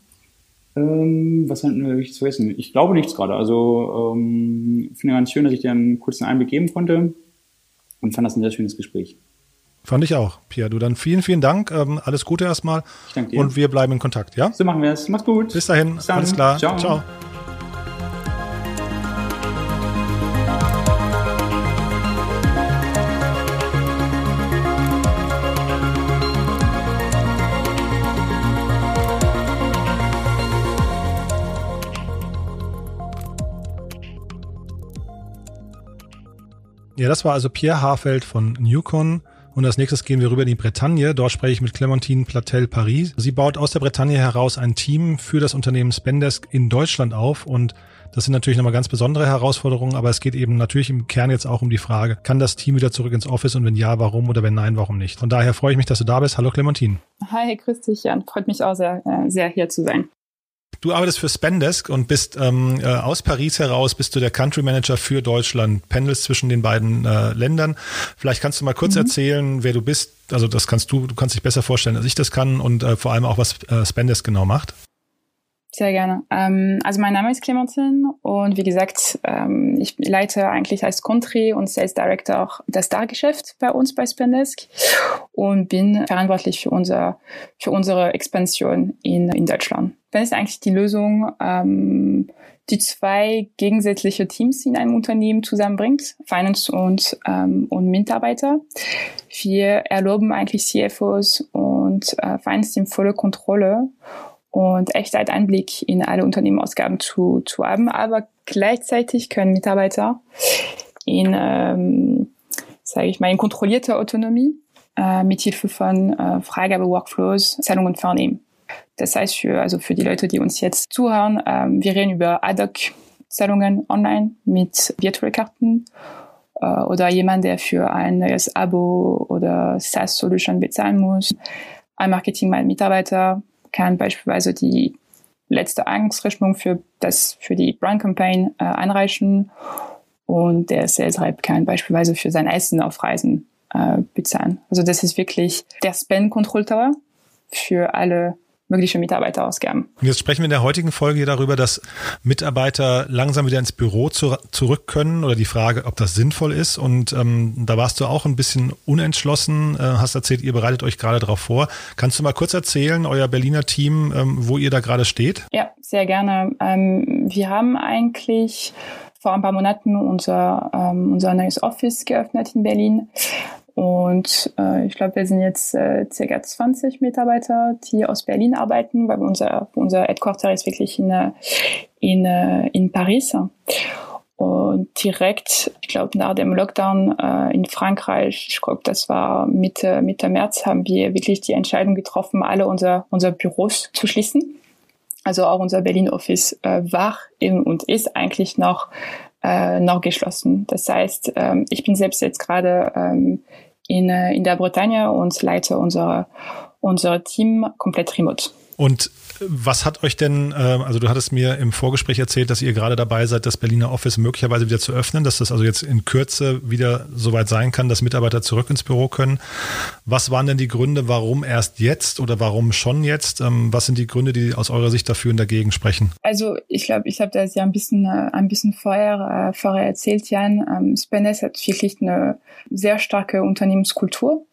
Ähm, was hatten wir wichtig zu wissen? Ich glaube nichts gerade. Also ähm, finde ganz schön, dass ich dir einen kurzen Einblick geben konnte und fand das ein sehr schönes Gespräch. Fand ich auch, Pia. Du dann vielen, vielen Dank. Ähm, alles Gute erstmal. Ich danke dir. Und wir bleiben in Kontakt, ja? So machen wir es. Mach's gut. Bis dahin. Bis. Alles klar. Ciao. Ciao. Ja, das war also Pierre Harfeld von Newcon. Und als nächstes gehen wir rüber in die Bretagne. Dort spreche ich mit Clementine Platel Paris. Sie baut aus der Bretagne heraus ein Team für das Unternehmen Spendesk in Deutschland auf. Und das sind natürlich nochmal ganz besondere Herausforderungen, aber es geht eben natürlich im Kern jetzt auch um die Frage, kann das Team wieder zurück ins Office und wenn ja, warum oder wenn nein, warum nicht? Von daher freue ich mich, dass du da bist. Hallo Clementine. Hi, grüß dich, Jan. Freut mich auch sehr, äh, sehr hier zu sein. Du arbeitest für Spendesk und bist ähm, äh, aus Paris heraus, bist du der Country Manager für Deutschland, pendelst zwischen den beiden äh, Ländern. Vielleicht kannst du mal kurz mhm. erzählen, wer du bist. Also das kannst du, du kannst dich besser vorstellen, als ich das kann und äh, vor allem auch, was äh, Spendesk genau macht. Sehr gerne. Ähm, also mein Name ist Clementine und wie gesagt, ähm, ich leite eigentlich als Country und Sales Director auch das Dargeschäft bei uns bei Spendesk und bin verantwortlich für, unser, für unsere Expansion in, in Deutschland. Dann ist eigentlich die Lösung, ähm, die zwei gegensätzliche Teams in einem Unternehmen zusammenbringt, Finance und, ähm, und Mitarbeiter. Wir erlauben eigentlich CFOs und äh, Finance-Team volle Kontrolle und Echtzeit-Einblick in alle Unternehmensausgaben zu, zu haben. Aber gleichzeitig können Mitarbeiter in, ähm, sage ich mal, in kontrollierter Autonomie äh, mit Hilfe von äh, Freigabe-Workflows Zahlungen vornehmen. Das heißt für, also für die Leute, die uns jetzt zuhören, ähm, wir reden über Ad-Hoc-Zahlungen online mit Virtual-Karten äh, oder jemand, der für ein neues Abo oder SaaS-Solution bezahlen muss. Ein Marketing-Mitarbeiter kann beispielsweise die letzte Eingangsrechnung für das, für die Brand Campaign äh, einreichen und der Sales Rep kann beispielsweise für sein Essen auf Reisen äh, bezahlen. Also das ist wirklich der Spend Control Tower für alle mögliche Mitarbeiterausgaben. Jetzt sprechen wir in der heutigen Folge darüber, dass Mitarbeiter langsam wieder ins Büro zu, zurück können oder die Frage, ob das sinnvoll ist. Und ähm, da warst du auch ein bisschen unentschlossen, äh, hast erzählt, ihr bereitet euch gerade darauf vor. Kannst du mal kurz erzählen, euer Berliner Team, ähm, wo ihr da gerade steht? Ja, sehr gerne. Ähm, wir haben eigentlich vor ein paar Monaten unser, ähm, unser neues Office geöffnet in Berlin. Und äh, ich glaube, wir sind jetzt äh, ca. 20 Mitarbeiter, die aus Berlin arbeiten, weil unser, unser Headquarter ist wirklich in, äh, in, äh, in Paris. Und direkt, ich glaube, nach dem Lockdown äh, in Frankreich, ich glaube, das war Mitte, Mitte März, haben wir wirklich die Entscheidung getroffen, alle unser, unser Büros zu schließen. Also auch unser Berlin-Office äh, war eben und ist eigentlich noch, äh, noch geschlossen. Das heißt, ähm, ich bin selbst jetzt gerade ähm, in, äh, in der Bretagne und leite unser, unser Team komplett remote. Und was hat euch denn, ähm, also du hattest mir im Vorgespräch erzählt, dass ihr gerade dabei seid, das Berliner Office möglicherweise wieder zu öffnen, dass das also jetzt in Kürze wieder soweit sein kann, dass Mitarbeiter zurück ins Büro können. Was waren denn die Gründe, warum erst jetzt oder warum schon jetzt? Ähm, was sind die Gründe, die aus eurer Sicht dafür und dagegen sprechen? Also ich glaube, ich habe das ja ein bisschen, äh, ein bisschen vorher, äh, vorher erzählt, Jan. Ähm, Spendes hat wirklich eine sehr starke Unternehmenskultur.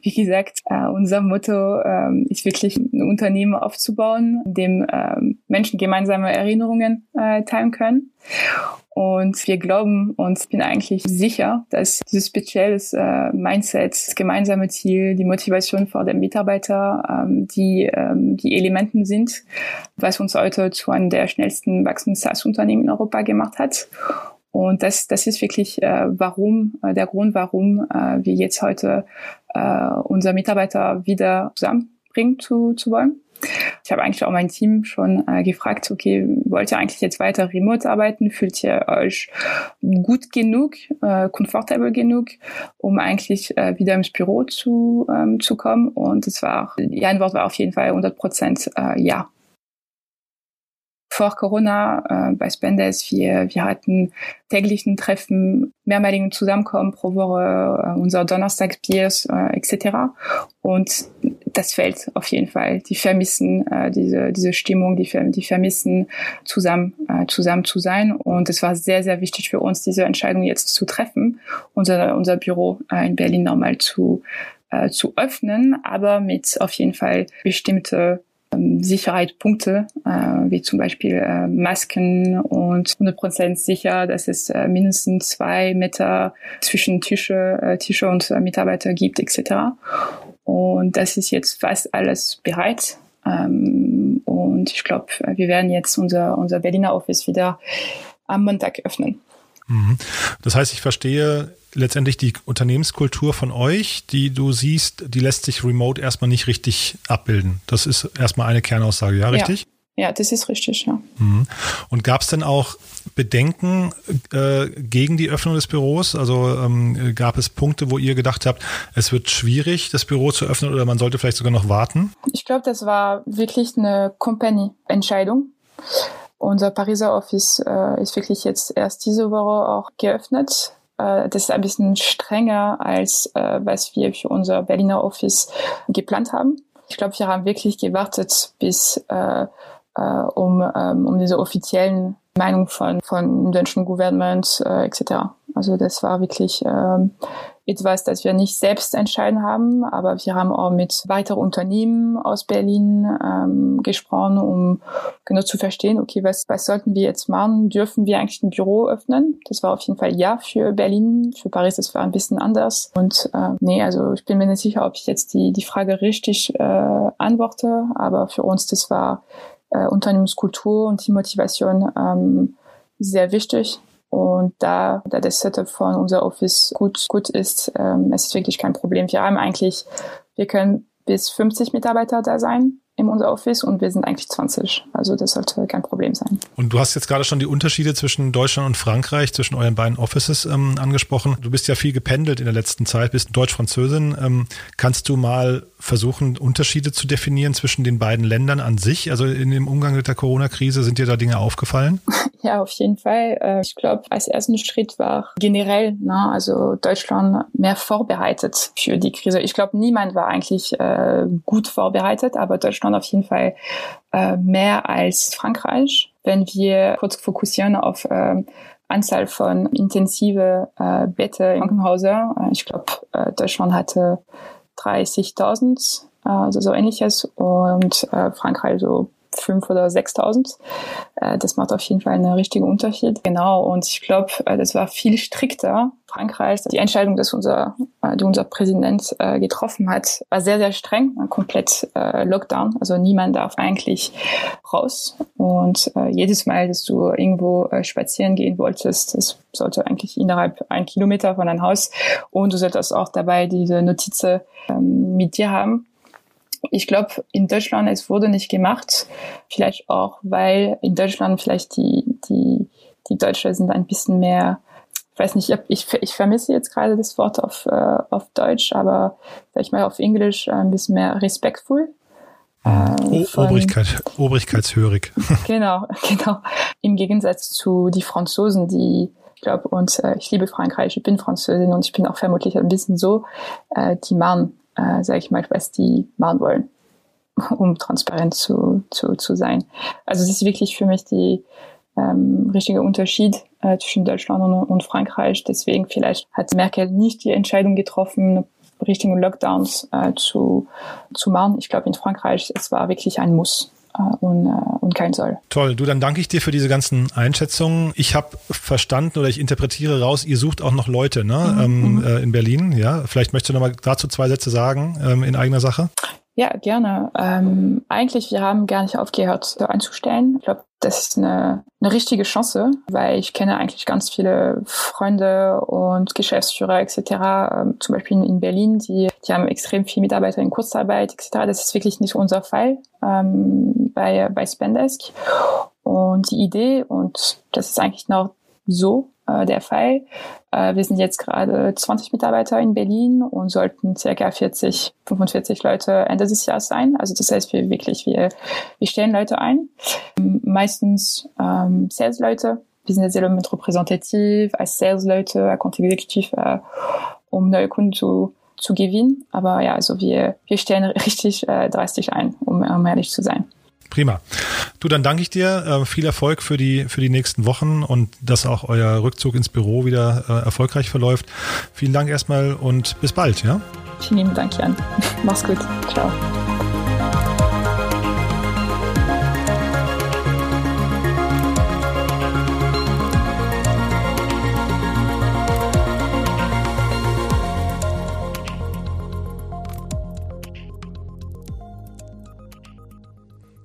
Wie gesagt, äh, unser Motto ähm, ist wirklich ein Unternehmen aufzubauen, in dem ähm, Menschen gemeinsame Erinnerungen äh, teilen können. Und wir glauben und bin eigentlich sicher, dass dieses spezielles äh, Mindset, das gemeinsame Ziel, die Motivation vor dem Mitarbeiter, ähm, die ähm, die Elementen sind, was uns heute zu einem der schnellsten wachsenden SaaS-Unternehmen in Europa gemacht hat. Und das, das ist wirklich äh, warum äh, der Grund, warum äh, wir jetzt heute äh, unser Mitarbeiter wieder zusammenbringen zu, zu wollen. Ich habe eigentlich auch mein Team schon äh, gefragt, okay, wollt ihr eigentlich jetzt weiter remote arbeiten? Fühlt ihr euch gut genug, äh, komfortabel genug, um eigentlich äh, wieder ins Büro zu, ähm, zu kommen? Und es war, die Antwort war auf jeden Fall 100 Prozent äh, ja vor Corona äh, bei Spendes. Wir, wir hatten täglichen Treffen, mehrmaligen Zusammenkommen pro Woche, äh, unser Donnerstagsbiers äh, etc. Und das fällt auf jeden Fall. Die vermissen äh, diese, diese Stimmung, die, die vermissen zusammen, äh, zusammen zu sein. Und es war sehr, sehr wichtig für uns, diese Entscheidung jetzt zu treffen, unser, unser Büro äh, in Berlin nochmal zu, äh, zu öffnen, aber mit auf jeden Fall bestimmte Sicherheitspunkte, äh, wie zum Beispiel äh, Masken und 100% sicher, dass es äh, mindestens zwei Meter zwischen Tische, Tische und Mitarbeiter gibt, etc. Und das ist jetzt fast alles bereit. Ähm, und ich glaube, wir werden jetzt unser, unser Berliner Office wieder am Montag öffnen. Mhm. Das heißt, ich verstehe letztendlich die Unternehmenskultur von euch, die du siehst, die lässt sich remote erstmal nicht richtig abbilden. Das ist erstmal eine Kernaussage, ja, richtig? Ja, ja das ist richtig, ja. Mhm. Und gab es denn auch Bedenken äh, gegen die Öffnung des Büros? Also ähm, gab es Punkte, wo ihr gedacht habt, es wird schwierig, das Büro zu öffnen oder man sollte vielleicht sogar noch warten? Ich glaube, das war wirklich eine Company-Entscheidung. Unser Pariser Office äh, ist wirklich jetzt erst diese Woche auch geöffnet. Äh, das ist ein bisschen strenger als äh, was wir für unser Berliner Office geplant haben. Ich glaube, wir haben wirklich gewartet, bis äh, äh, um, ähm, um diese offiziellen Meinung von von deutschen Government äh, etc. Also das war wirklich ähm, etwas, das wir nicht selbst entscheiden haben, aber wir haben auch mit weiteren Unternehmen aus Berlin ähm, gesprochen, um genau zu verstehen, okay, was, was sollten wir jetzt machen? Dürfen wir eigentlich ein Büro öffnen? Das war auf jeden Fall ja für Berlin, für Paris, das war ein bisschen anders. Und äh, nee, also ich bin mir nicht sicher, ob ich jetzt die, die Frage richtig äh, antworte, aber für uns, das war äh, Unternehmenskultur und die Motivation ähm, sehr wichtig. Und da, da das Setup von unser Office gut, gut ist, ähm, es ist wirklich kein Problem. Wir haben eigentlich, wir können bis 50 Mitarbeiter da sein in unser Office und wir sind eigentlich 20. Also das sollte kein Problem sein. Und du hast jetzt gerade schon die Unterschiede zwischen Deutschland und Frankreich, zwischen euren beiden Offices ähm, angesprochen. Du bist ja viel gependelt in der letzten Zeit, bist Deutsch-Französin. Ähm, kannst du mal versuchen, Unterschiede zu definieren zwischen den beiden Ländern an sich? Also in dem Umgang mit der Corona-Krise, sind dir da Dinge aufgefallen? Ja, auf jeden Fall. Äh, ich glaube, als ersten Schritt war generell, ne, also Deutschland mehr vorbereitet für die Krise. Ich glaube, niemand war eigentlich äh, gut vorbereitet, aber Deutschland auf jeden Fall äh, mehr als Frankreich. Wenn wir kurz fokussieren auf äh, Anzahl von intensive äh, Bette im Krankenhäuser, äh, ich glaube, äh, Deutschland hatte 30.000, äh, also so ähnliches und äh, Frankreich so 5 oder 6.000. Äh, das macht auf jeden Fall einen richtigen Unterschied. Genau. Und ich glaube, äh, das war viel strikter. Frankreich, die Entscheidung, dass unser, äh, die unser Präsident äh, getroffen hat, war sehr, sehr streng. Komplett äh, Lockdown. Also niemand darf eigentlich raus. Und äh, jedes Mal, dass du irgendwo äh, spazieren gehen wolltest, das sollte eigentlich innerhalb ein Kilometer von deinem Haus. Und du solltest auch dabei diese Notizen ähm, mit dir haben ich glaube, in Deutschland, es wurde nicht gemacht. Vielleicht auch, weil in Deutschland vielleicht die, die, die Deutsche sind ein bisschen mehr, ich weiß nicht, ich, ich vermisse jetzt gerade das Wort auf, äh, auf Deutsch, aber vielleicht mal auf Englisch ein bisschen mehr respektvoll. Äh, von, Obrigkeit, obrigkeitshörig. genau, genau. Im Gegensatz zu die Franzosen, die ich glaube, und äh, ich liebe Frankreich, ich bin Französin und ich bin auch vermutlich ein bisschen so, äh, die machen äh, sage ich mal, was die machen wollen, um transparent zu, zu, zu sein. Also es ist wirklich für mich die ähm, richtige Unterschied äh, zwischen Deutschland und, und Frankreich. Deswegen vielleicht hat Merkel nicht die Entscheidung getroffen, Richtung Lockdowns äh, zu, zu machen. Ich glaube, in Frankreich, es war wirklich ein Muss. Äh, und, äh, und kein Soll. Toll, du, dann danke ich dir für diese ganzen Einschätzungen. Ich habe verstanden oder ich interpretiere raus, ihr sucht auch noch Leute ne? Mhm. Ähm, mhm. äh, in Berlin. Ja, Vielleicht möchtest du noch mal dazu zwei Sätze sagen ähm, in eigener Sache. Ja, gerne. Ähm, eigentlich, wir haben gar nicht aufgehört, da einzustellen. Ich glaube, das ist eine, eine richtige Chance, weil ich kenne eigentlich ganz viele Freunde und Geschäftsführer etc., ähm, zum Beispiel in Berlin, die, die haben extrem viele Mitarbeiter in Kurzarbeit etc. Das ist wirklich nicht unser Fall ähm, bei, bei Spendesk. Und die Idee, und das ist eigentlich noch so, äh, der Fall. Äh, wir sind jetzt gerade 20 Mitarbeiter in Berlin und sollten circa 40, 45 Leute Ende des Jahres sein. Also das heißt, wir wirklich, wir, wir stellen Leute ein. Meistens ähm, Sales-Leute, Business Development repräsentativ, als Sales-Leute, Account Executive, äh, um neue Kunden zu, zu gewinnen. Aber ja, also wir, wir stellen richtig äh, drastisch ein, um, um ehrlich zu sein. Prima. Du, dann danke ich dir. Äh, viel Erfolg für die, für die nächsten Wochen und dass auch euer Rückzug ins Büro wieder äh, erfolgreich verläuft. Vielen Dank erstmal und bis bald, ja? Vielen Dank, Jan. Mach's gut. Ciao.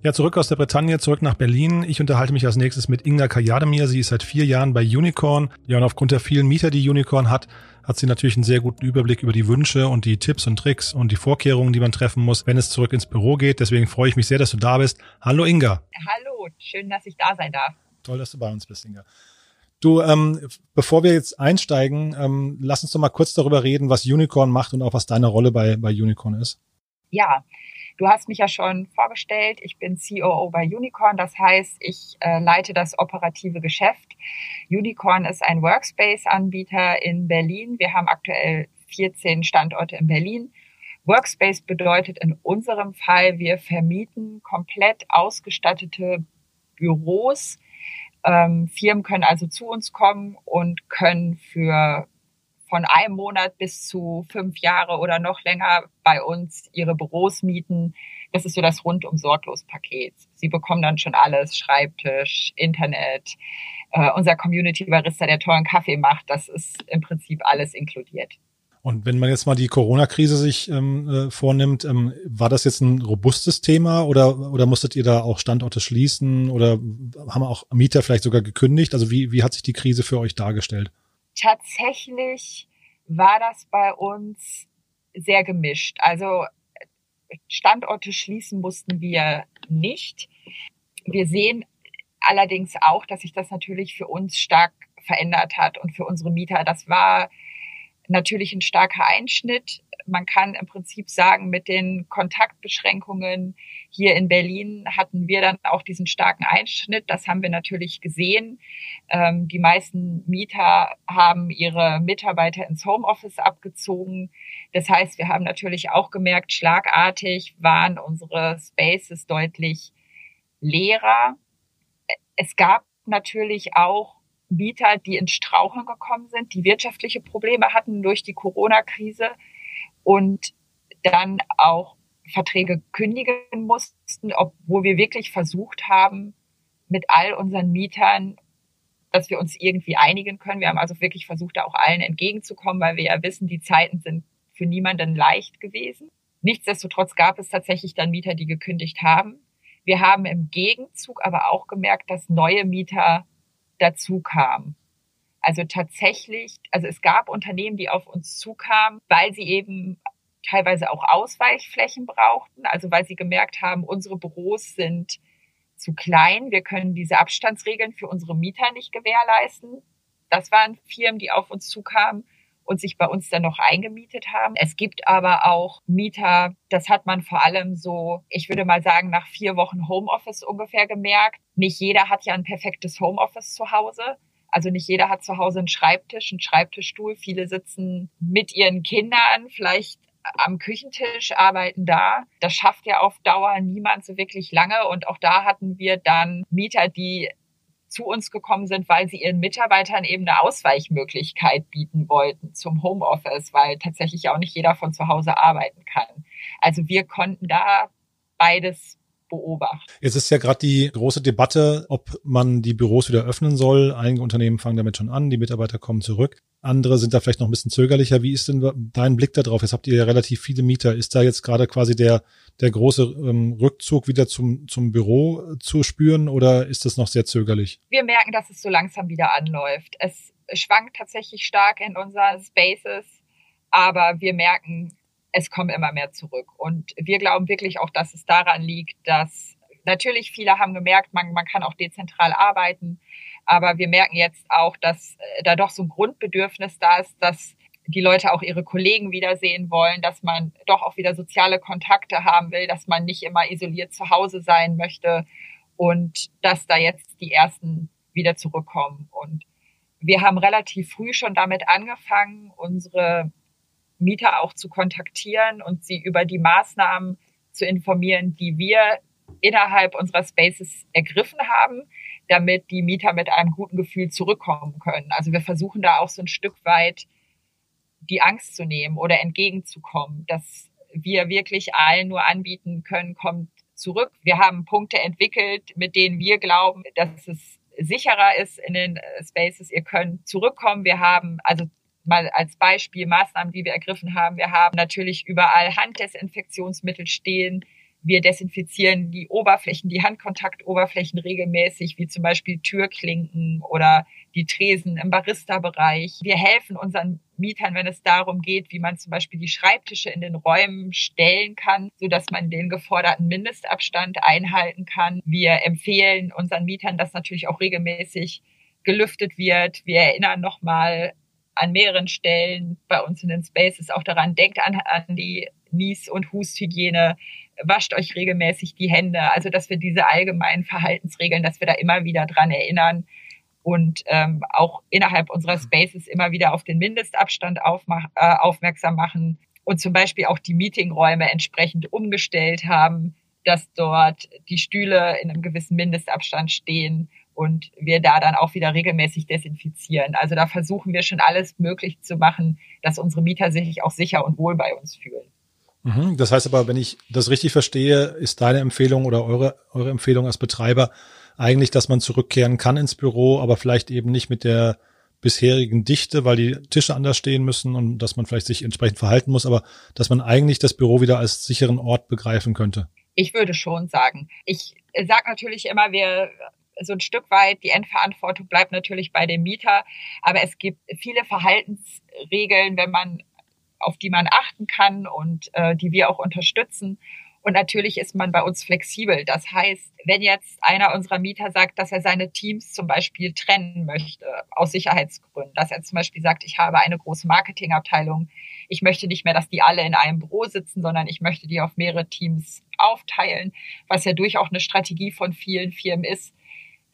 Ja, zurück aus der Bretagne, zurück nach Berlin. Ich unterhalte mich als nächstes mit Inga Kajademir. Sie ist seit vier Jahren bei Unicorn. Ja, und aufgrund der vielen Mieter, die Unicorn hat, hat sie natürlich einen sehr guten Überblick über die Wünsche und die Tipps und Tricks und die Vorkehrungen, die man treffen muss, wenn es zurück ins Büro geht. Deswegen freue ich mich sehr, dass du da bist. Hallo Inga. Hallo, schön, dass ich da sein darf. Toll, dass du bei uns bist, Inga. Du, ähm, bevor wir jetzt einsteigen, ähm, lass uns doch mal kurz darüber reden, was Unicorn macht und auch was deine Rolle bei, bei Unicorn ist. Ja, Du hast mich ja schon vorgestellt. Ich bin COO bei Unicorn. Das heißt, ich äh, leite das operative Geschäft. Unicorn ist ein Workspace-Anbieter in Berlin. Wir haben aktuell 14 Standorte in Berlin. Workspace bedeutet in unserem Fall, wir vermieten komplett ausgestattete Büros. Ähm, Firmen können also zu uns kommen und können für von einem Monat bis zu fünf Jahre oder noch länger bei uns ihre Büros mieten. Das ist so das rundum sorglos Paket. Sie bekommen dann schon alles, Schreibtisch, Internet, äh, unser Community Barista, der tollen Kaffee macht. Das ist im Prinzip alles inkludiert. Und wenn man jetzt mal die Corona-Krise sich ähm, äh, vornimmt, ähm, war das jetzt ein robustes Thema oder, oder musstet ihr da auch Standorte schließen oder haben auch Mieter vielleicht sogar gekündigt? Also wie, wie hat sich die Krise für euch dargestellt? Tatsächlich war das bei uns sehr gemischt. Also Standorte schließen mussten wir nicht. Wir sehen allerdings auch, dass sich das natürlich für uns stark verändert hat und für unsere Mieter. Das war natürlich ein starker Einschnitt. Man kann im Prinzip sagen, mit den Kontaktbeschränkungen hier in Berlin hatten wir dann auch diesen starken Einschnitt. Das haben wir natürlich gesehen. Ähm, die meisten Mieter haben ihre Mitarbeiter ins Homeoffice abgezogen. Das heißt, wir haben natürlich auch gemerkt, schlagartig waren unsere Spaces deutlich leerer. Es gab natürlich auch Mieter, die ins Straucheln gekommen sind, die wirtschaftliche Probleme hatten durch die Corona-Krise und dann auch Verträge kündigen mussten, obwohl wir wirklich versucht haben, mit all unseren Mietern, dass wir uns irgendwie einigen können. Wir haben also wirklich versucht, da auch allen entgegenzukommen, weil wir ja wissen, die Zeiten sind für niemanden leicht gewesen. Nichtsdestotrotz gab es tatsächlich dann Mieter, die gekündigt haben. Wir haben im Gegenzug aber auch gemerkt, dass neue Mieter dazu kamen. Also tatsächlich, also es gab Unternehmen, die auf uns zukamen, weil sie eben teilweise auch Ausweichflächen brauchten, also weil sie gemerkt haben, unsere Büros sind zu klein, wir können diese Abstandsregeln für unsere Mieter nicht gewährleisten. Das waren Firmen, die auf uns zukamen und sich bei uns dann noch eingemietet haben. Es gibt aber auch Mieter, das hat man vor allem so, ich würde mal sagen, nach vier Wochen Homeoffice ungefähr gemerkt. Nicht jeder hat ja ein perfektes Homeoffice zu Hause. Also nicht jeder hat zu Hause einen Schreibtisch, einen Schreibtischstuhl. Viele sitzen mit ihren Kindern vielleicht am Küchentisch, arbeiten da. Das schafft ja auf Dauer niemand so wirklich lange. Und auch da hatten wir dann Mieter, die zu uns gekommen sind, weil sie ihren Mitarbeitern eben eine Ausweichmöglichkeit bieten wollten zum Homeoffice, weil tatsächlich auch nicht jeder von zu Hause arbeiten kann. Also wir konnten da beides beobachten. Jetzt ist ja gerade die große Debatte, ob man die Büros wieder öffnen soll. Einige Unternehmen fangen damit schon an, die Mitarbeiter kommen zurück. Andere sind da vielleicht noch ein bisschen zögerlicher. Wie ist denn dein Blick darauf? Jetzt habt ihr ja relativ viele Mieter. Ist da jetzt gerade quasi der, der große ähm, Rückzug wieder zum, zum Büro zu spüren oder ist das noch sehr zögerlich? Wir merken, dass es so langsam wieder anläuft. Es schwankt tatsächlich stark in unseren Spaces, aber wir merken, es kommen immer mehr zurück. Und wir glauben wirklich auch, dass es daran liegt, dass natürlich viele haben gemerkt, man, man kann auch dezentral arbeiten. Aber wir merken jetzt auch, dass äh, da doch so ein Grundbedürfnis da ist, dass die Leute auch ihre Kollegen wiedersehen wollen, dass man doch auch wieder soziale Kontakte haben will, dass man nicht immer isoliert zu Hause sein möchte und dass da jetzt die ersten wieder zurückkommen. Und wir haben relativ früh schon damit angefangen, unsere Mieter auch zu kontaktieren und sie über die Maßnahmen zu informieren, die wir innerhalb unserer Spaces ergriffen haben, damit die Mieter mit einem guten Gefühl zurückkommen können. Also wir versuchen da auch so ein Stück weit die Angst zu nehmen oder entgegenzukommen, dass wir wirklich allen nur anbieten können, kommt zurück. Wir haben Punkte entwickelt, mit denen wir glauben, dass es sicherer ist in den Spaces. Ihr könnt zurückkommen. Wir haben also mal als Beispiel Maßnahmen, die wir ergriffen haben. Wir haben natürlich überall Handdesinfektionsmittel stehen. Wir desinfizieren die Oberflächen, die Handkontaktoberflächen regelmäßig, wie zum Beispiel Türklinken oder die Tresen im Barista-Bereich. Wir helfen unseren Mietern, wenn es darum geht, wie man zum Beispiel die Schreibtische in den Räumen stellen kann, so dass man den geforderten Mindestabstand einhalten kann. Wir empfehlen unseren Mietern, dass natürlich auch regelmäßig gelüftet wird. Wir erinnern nochmal an mehreren Stellen bei uns in den Spaces auch daran, denkt an, an die Nies- und Husthygiene, wascht euch regelmäßig die Hände. Also, dass wir diese allgemeinen Verhaltensregeln, dass wir da immer wieder dran erinnern und ähm, auch innerhalb unserer Spaces immer wieder auf den Mindestabstand aufmach, äh, aufmerksam machen und zum Beispiel auch die Meetingräume entsprechend umgestellt haben, dass dort die Stühle in einem gewissen Mindestabstand stehen und wir da dann auch wieder regelmäßig desinfizieren. Also da versuchen wir schon alles möglich zu machen, dass unsere Mieter sich auch sicher und wohl bei uns fühlen. Mhm. Das heißt aber, wenn ich das richtig verstehe, ist deine Empfehlung oder eure, eure Empfehlung als Betreiber eigentlich, dass man zurückkehren kann ins Büro, aber vielleicht eben nicht mit der bisherigen Dichte, weil die Tische anders stehen müssen und dass man vielleicht sich entsprechend verhalten muss, aber dass man eigentlich das Büro wieder als sicheren Ort begreifen könnte. Ich würde schon sagen. Ich sage natürlich immer, wir so ein Stück weit, die Endverantwortung bleibt natürlich bei dem Mieter, aber es gibt viele Verhaltensregeln, wenn man auf die man achten kann und äh, die wir auch unterstützen. Und natürlich ist man bei uns flexibel. Das heißt, wenn jetzt einer unserer Mieter sagt, dass er seine Teams zum Beispiel trennen möchte, aus Sicherheitsgründen, dass er zum Beispiel sagt, ich habe eine große Marketingabteilung, ich möchte nicht mehr, dass die alle in einem Büro sitzen, sondern ich möchte die auf mehrere Teams aufteilen, was ja durchaus eine Strategie von vielen Firmen ist,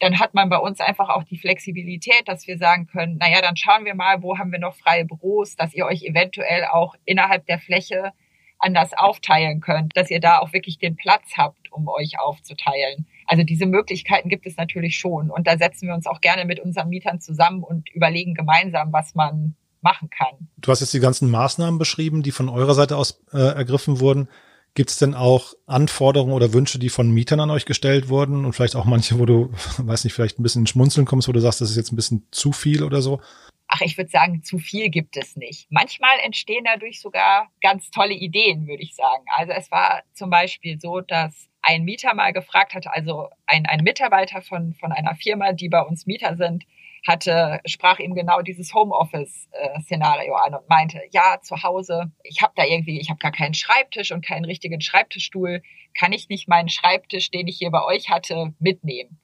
dann hat man bei uns einfach auch die Flexibilität, dass wir sagen können, naja, dann schauen wir mal, wo haben wir noch freie Büros, dass ihr euch eventuell auch innerhalb der Fläche anders aufteilen könnt, dass ihr da auch wirklich den Platz habt, um euch aufzuteilen. Also diese Möglichkeiten gibt es natürlich schon. Und da setzen wir uns auch gerne mit unseren Mietern zusammen und überlegen gemeinsam, was man machen kann. Du hast jetzt die ganzen Maßnahmen beschrieben, die von eurer Seite aus äh, ergriffen wurden. Gibt es denn auch Anforderungen oder Wünsche, die von Mietern an euch gestellt wurden und vielleicht auch manche, wo du, weiß nicht, vielleicht ein bisschen Schmunzeln kommst, wo du sagst, das ist jetzt ein bisschen zu viel oder so? Ach, ich würde sagen, zu viel gibt es nicht. Manchmal entstehen dadurch sogar ganz tolle Ideen, würde ich sagen. Also es war zum Beispiel so, dass ein Mieter mal gefragt hatte, also ein, ein Mitarbeiter von, von einer Firma, die bei uns Mieter sind, hatte, sprach ihm genau dieses Homeoffice-Szenario an und meinte, ja, zu Hause, ich habe da irgendwie, ich habe gar keinen Schreibtisch und keinen richtigen Schreibtischstuhl, kann ich nicht meinen Schreibtisch, den ich hier bei euch hatte, mitnehmen?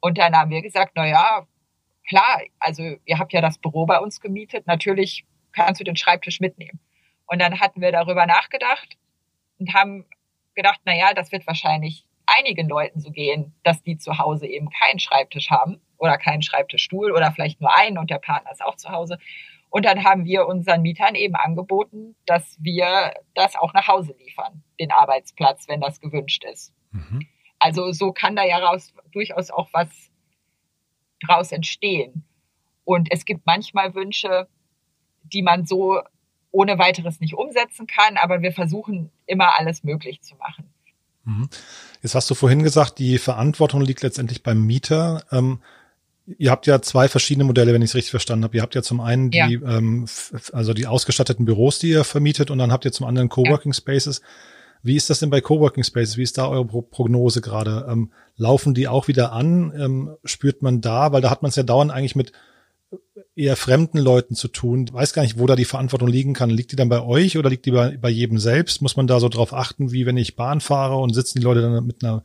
Und dann haben wir gesagt, na ja, klar, also ihr habt ja das Büro bei uns gemietet, natürlich kannst du den Schreibtisch mitnehmen. Und dann hatten wir darüber nachgedacht und haben gedacht, na ja, das wird wahrscheinlich einigen Leuten so gehen, dass die zu Hause eben keinen Schreibtisch haben oder keinen Schreibtischstuhl oder vielleicht nur einen und der Partner ist auch zu Hause. Und dann haben wir unseren Mietern eben angeboten, dass wir das auch nach Hause liefern, den Arbeitsplatz, wenn das gewünscht ist. Mhm. Also so kann da ja raus, durchaus auch was draus entstehen. Und es gibt manchmal Wünsche, die man so ohne weiteres nicht umsetzen kann, aber wir versuchen immer alles möglich zu machen. Mhm. Jetzt hast du vorhin gesagt, die Verantwortung liegt letztendlich beim Mieter. Ähm, ihr habt ja zwei verschiedene Modelle, wenn ich es richtig verstanden habe. Ihr habt ja zum einen die, ja. ähm, also die ausgestatteten Büros, die ihr vermietet, und dann habt ihr zum anderen Coworking Spaces. Wie ist das denn bei Coworking Spaces? Wie ist da eure Prognose gerade? Ähm, laufen die auch wieder an? Ähm, spürt man da, weil da hat man es ja dauernd eigentlich mit eher fremden Leuten zu tun. Ich weiß gar nicht, wo da die Verantwortung liegen kann. Liegt die dann bei euch oder liegt die bei, bei jedem selbst? Muss man da so drauf achten, wie wenn ich Bahn fahre und sitzen die Leute dann mit einer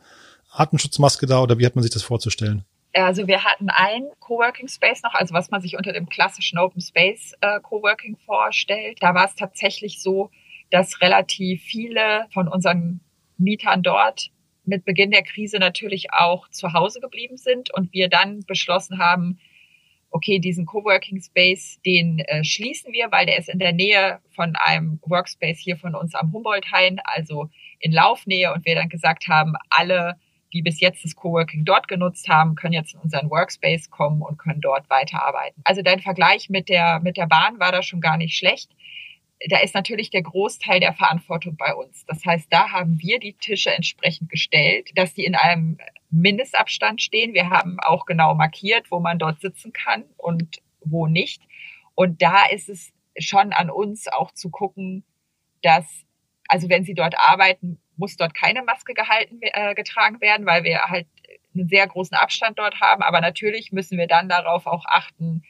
Atemschutzmaske da oder wie hat man sich das vorzustellen? Also wir hatten ein Coworking Space noch, also was man sich unter dem klassischen Open Space äh, Coworking vorstellt. Da war es tatsächlich so, dass relativ viele von unseren Mietern dort mit Beginn der Krise natürlich auch zu Hause geblieben sind und wir dann beschlossen haben, okay, diesen Coworking Space, den äh, schließen wir, weil der ist in der Nähe von einem Workspace hier von uns am Humboldt-Hain, also in Laufnähe und wir dann gesagt haben, alle, die bis jetzt das Coworking dort genutzt haben, können jetzt in unseren Workspace kommen und können dort weiterarbeiten. Also dein Vergleich mit der, mit der Bahn war da schon gar nicht schlecht da ist natürlich der Großteil der Verantwortung bei uns. Das heißt, da haben wir die Tische entsprechend gestellt, dass die in einem Mindestabstand stehen. Wir haben auch genau markiert, wo man dort sitzen kann und wo nicht. Und da ist es schon an uns auch zu gucken, dass, also wenn Sie dort arbeiten, muss dort keine Maske gehalten, äh, getragen werden, weil wir halt einen sehr großen Abstand dort haben. Aber natürlich müssen wir dann darauf auch achten,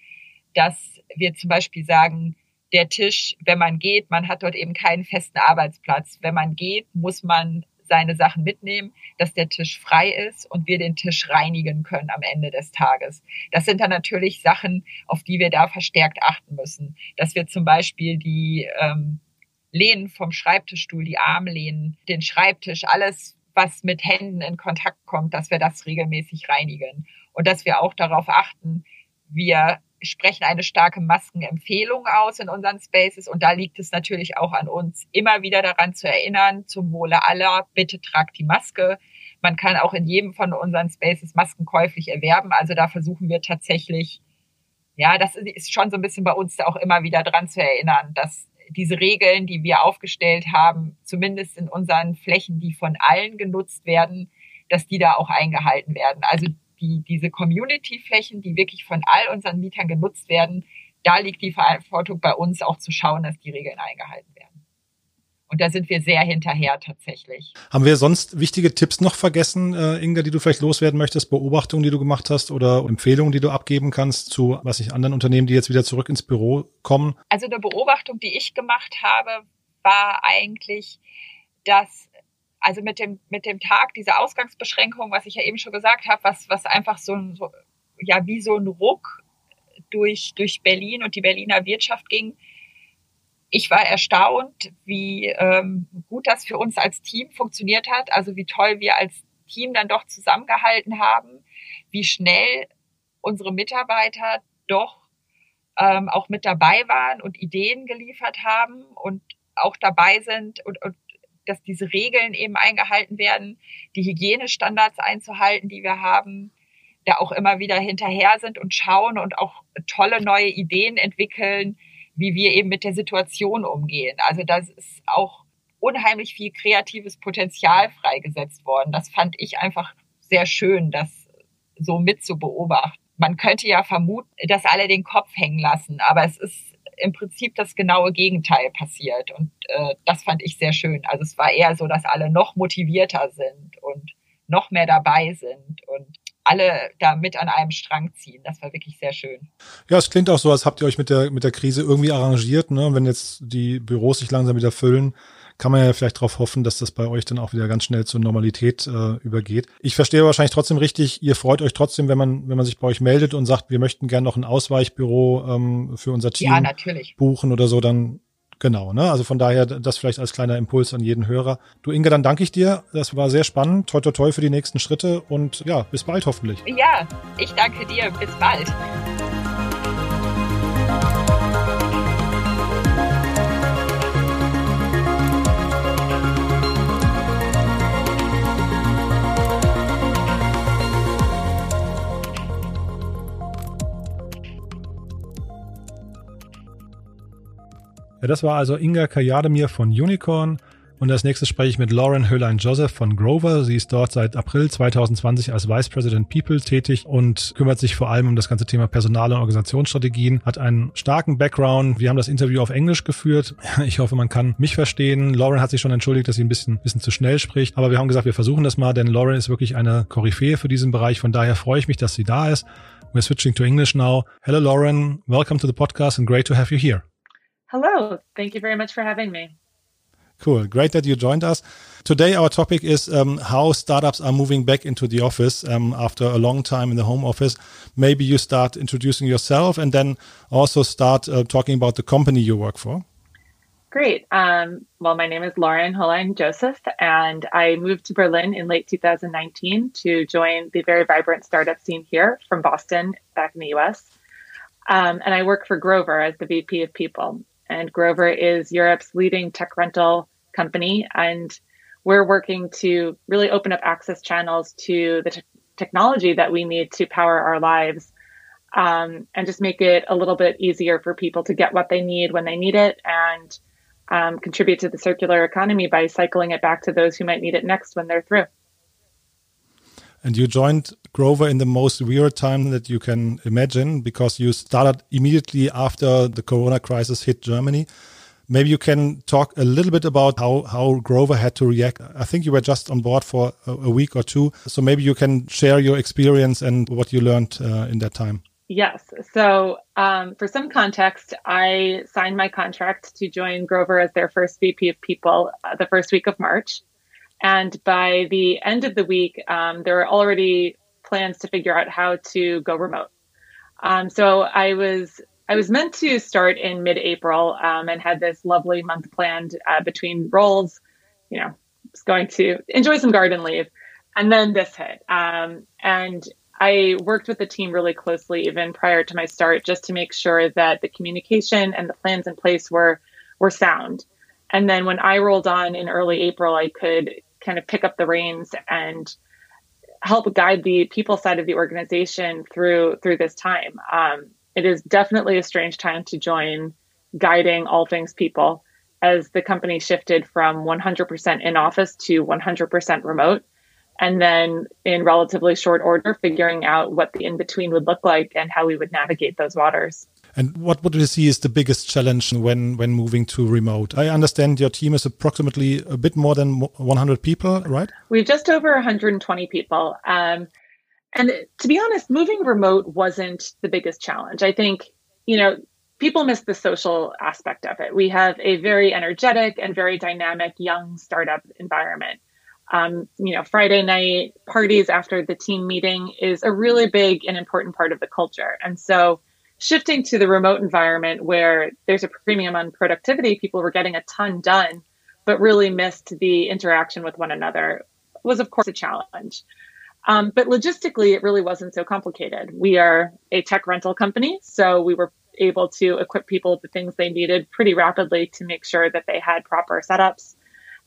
dass wir zum Beispiel sagen, der Tisch, wenn man geht, man hat dort eben keinen festen Arbeitsplatz. Wenn man geht, muss man seine Sachen mitnehmen, dass der Tisch frei ist und wir den Tisch reinigen können am Ende des Tages. Das sind dann natürlich Sachen, auf die wir da verstärkt achten müssen. Dass wir zum Beispiel die ähm, Lehnen vom Schreibtischstuhl, die Armlehnen, den Schreibtisch, alles, was mit Händen in Kontakt kommt, dass wir das regelmäßig reinigen. Und dass wir auch darauf achten, wir sprechen eine starke Maskenempfehlung aus in unseren Spaces und da liegt es natürlich auch an uns, immer wieder daran zu erinnern, zum Wohle aller, bitte tragt die Maske. Man kann auch in jedem von unseren Spaces Masken käuflich erwerben. Also da versuchen wir tatsächlich, ja, das ist schon so ein bisschen bei uns auch immer wieder dran zu erinnern, dass diese Regeln, die wir aufgestellt haben, zumindest in unseren Flächen, die von allen genutzt werden, dass die da auch eingehalten werden. Also die, diese Community-Flächen, die wirklich von all unseren Mietern genutzt werden, da liegt die Verantwortung bei uns auch zu schauen, dass die Regeln eingehalten werden. Und da sind wir sehr hinterher tatsächlich. Haben wir sonst wichtige Tipps noch vergessen, äh, Inga, die du vielleicht loswerden möchtest, Beobachtungen, die du gemacht hast oder Empfehlungen, die du abgeben kannst zu, was ich, anderen Unternehmen, die jetzt wieder zurück ins Büro kommen? Also eine Beobachtung, die ich gemacht habe, war eigentlich, dass also mit dem, mit dem Tag dieser Ausgangsbeschränkung, was ich ja eben schon gesagt habe, was, was einfach so, so ja, wie so ein Ruck durch, durch Berlin und die Berliner Wirtschaft ging. Ich war erstaunt, wie ähm, gut das für uns als Team funktioniert hat, also wie toll wir als Team dann doch zusammengehalten haben, wie schnell unsere Mitarbeiter doch ähm, auch mit dabei waren und Ideen geliefert haben und auch dabei sind und, und dass diese Regeln eben eingehalten werden, die Hygienestandards einzuhalten, die wir haben, da auch immer wieder hinterher sind und schauen und auch tolle neue Ideen entwickeln, wie wir eben mit der Situation umgehen. Also das ist auch unheimlich viel kreatives Potenzial freigesetzt worden. Das fand ich einfach sehr schön, das so mit zu beobachten. Man könnte ja vermuten, dass alle den Kopf hängen lassen, aber es ist im Prinzip das genaue Gegenteil passiert. Und äh, das fand ich sehr schön. Also es war eher so, dass alle noch motivierter sind und noch mehr dabei sind und alle da mit an einem Strang ziehen. Das war wirklich sehr schön. Ja, es klingt auch so, als habt ihr euch mit der, mit der Krise irgendwie arrangiert, ne? Wenn jetzt die Büros sich langsam wieder füllen, kann man ja vielleicht darauf hoffen, dass das bei euch dann auch wieder ganz schnell zur Normalität äh, übergeht. Ich verstehe wahrscheinlich trotzdem richtig, ihr freut euch trotzdem, wenn man, wenn man sich bei euch meldet und sagt, wir möchten gerne noch ein Ausweichbüro ähm, für unser Team ja, buchen oder so, dann Genau, ne? Also von daher das vielleicht als kleiner Impuls an jeden Hörer. Du Inge, dann danke ich dir. Das war sehr spannend. Toi toi toi für die nächsten Schritte und ja, bis bald hoffentlich. Ja, ich danke dir. Bis bald. Das war also Inga Kajademir von Unicorn. Und als nächstes spreche ich mit Lauren Höhlein-Joseph von Grover. Sie ist dort seit April 2020 als Vice President People tätig und kümmert sich vor allem um das ganze Thema Personal- und Organisationsstrategien, hat einen starken Background. Wir haben das Interview auf Englisch geführt. Ich hoffe, man kann mich verstehen. Lauren hat sich schon entschuldigt, dass sie ein bisschen, bisschen zu schnell spricht. Aber wir haben gesagt, wir versuchen das mal, denn Lauren ist wirklich eine Koryphäe für diesen Bereich. Von daher freue ich mich, dass sie da ist. We're switching to English now. Hello, Lauren. Welcome to the podcast and great to have you here. Hello. Thank you very much for having me. Cool. Great that you joined us. Today, our topic is um, how startups are moving back into the office um, after a long time in the home office. Maybe you start introducing yourself and then also start uh, talking about the company you work for. Great. Um, well, my name is Lauren Hollein Joseph, and I moved to Berlin in late 2019 to join the very vibrant startup scene here from Boston back in the US. Um, and I work for Grover as the VP of People. And Grover is Europe's leading tech rental company. And we're working to really open up access channels to the technology that we need to power our lives um, and just make it a little bit easier for people to get what they need when they need it and um, contribute to the circular economy by cycling it back to those who might need it next when they're through. And you joined Grover in the most weird time that you can imagine because you started immediately after the corona crisis hit Germany. Maybe you can talk a little bit about how, how Grover had to react. I think you were just on board for a, a week or two. So maybe you can share your experience and what you learned uh, in that time. Yes. So, um, for some context, I signed my contract to join Grover as their first VP of People uh, the first week of March. And by the end of the week, um, there were already plans to figure out how to go remote. Um, so I was I was meant to start in mid-April um, and had this lovely month planned uh, between roles. You know, was going to enjoy some garden leave, and then this hit. Um, and I worked with the team really closely even prior to my start, just to make sure that the communication and the plans in place were were sound. And then when I rolled on in early April, I could kind of pick up the reins and help guide the people side of the organization through through this time. Um, it is definitely a strange time to join guiding all things people as the company shifted from 100% in office to 100% remote and then in relatively short order figuring out what the in between would look like and how we would navigate those waters and what would you see is the biggest challenge when when moving to remote? I understand your team is approximately a bit more than 100 people, right? We've just over 120 people. Um, and to be honest, moving remote wasn't the biggest challenge. I think, you know, people miss the social aspect of it. We have a very energetic and very dynamic young startup environment. Um, you know, Friday night parties after the team meeting is a really big and important part of the culture. And so shifting to the remote environment where there's a premium on productivity, people were getting a ton done, but really missed the interaction with one another was, of course, a challenge. Um, but logistically, it really wasn't so complicated. We are a tech rental company, so we were able to equip people with the things they needed pretty rapidly to make sure that they had proper setups.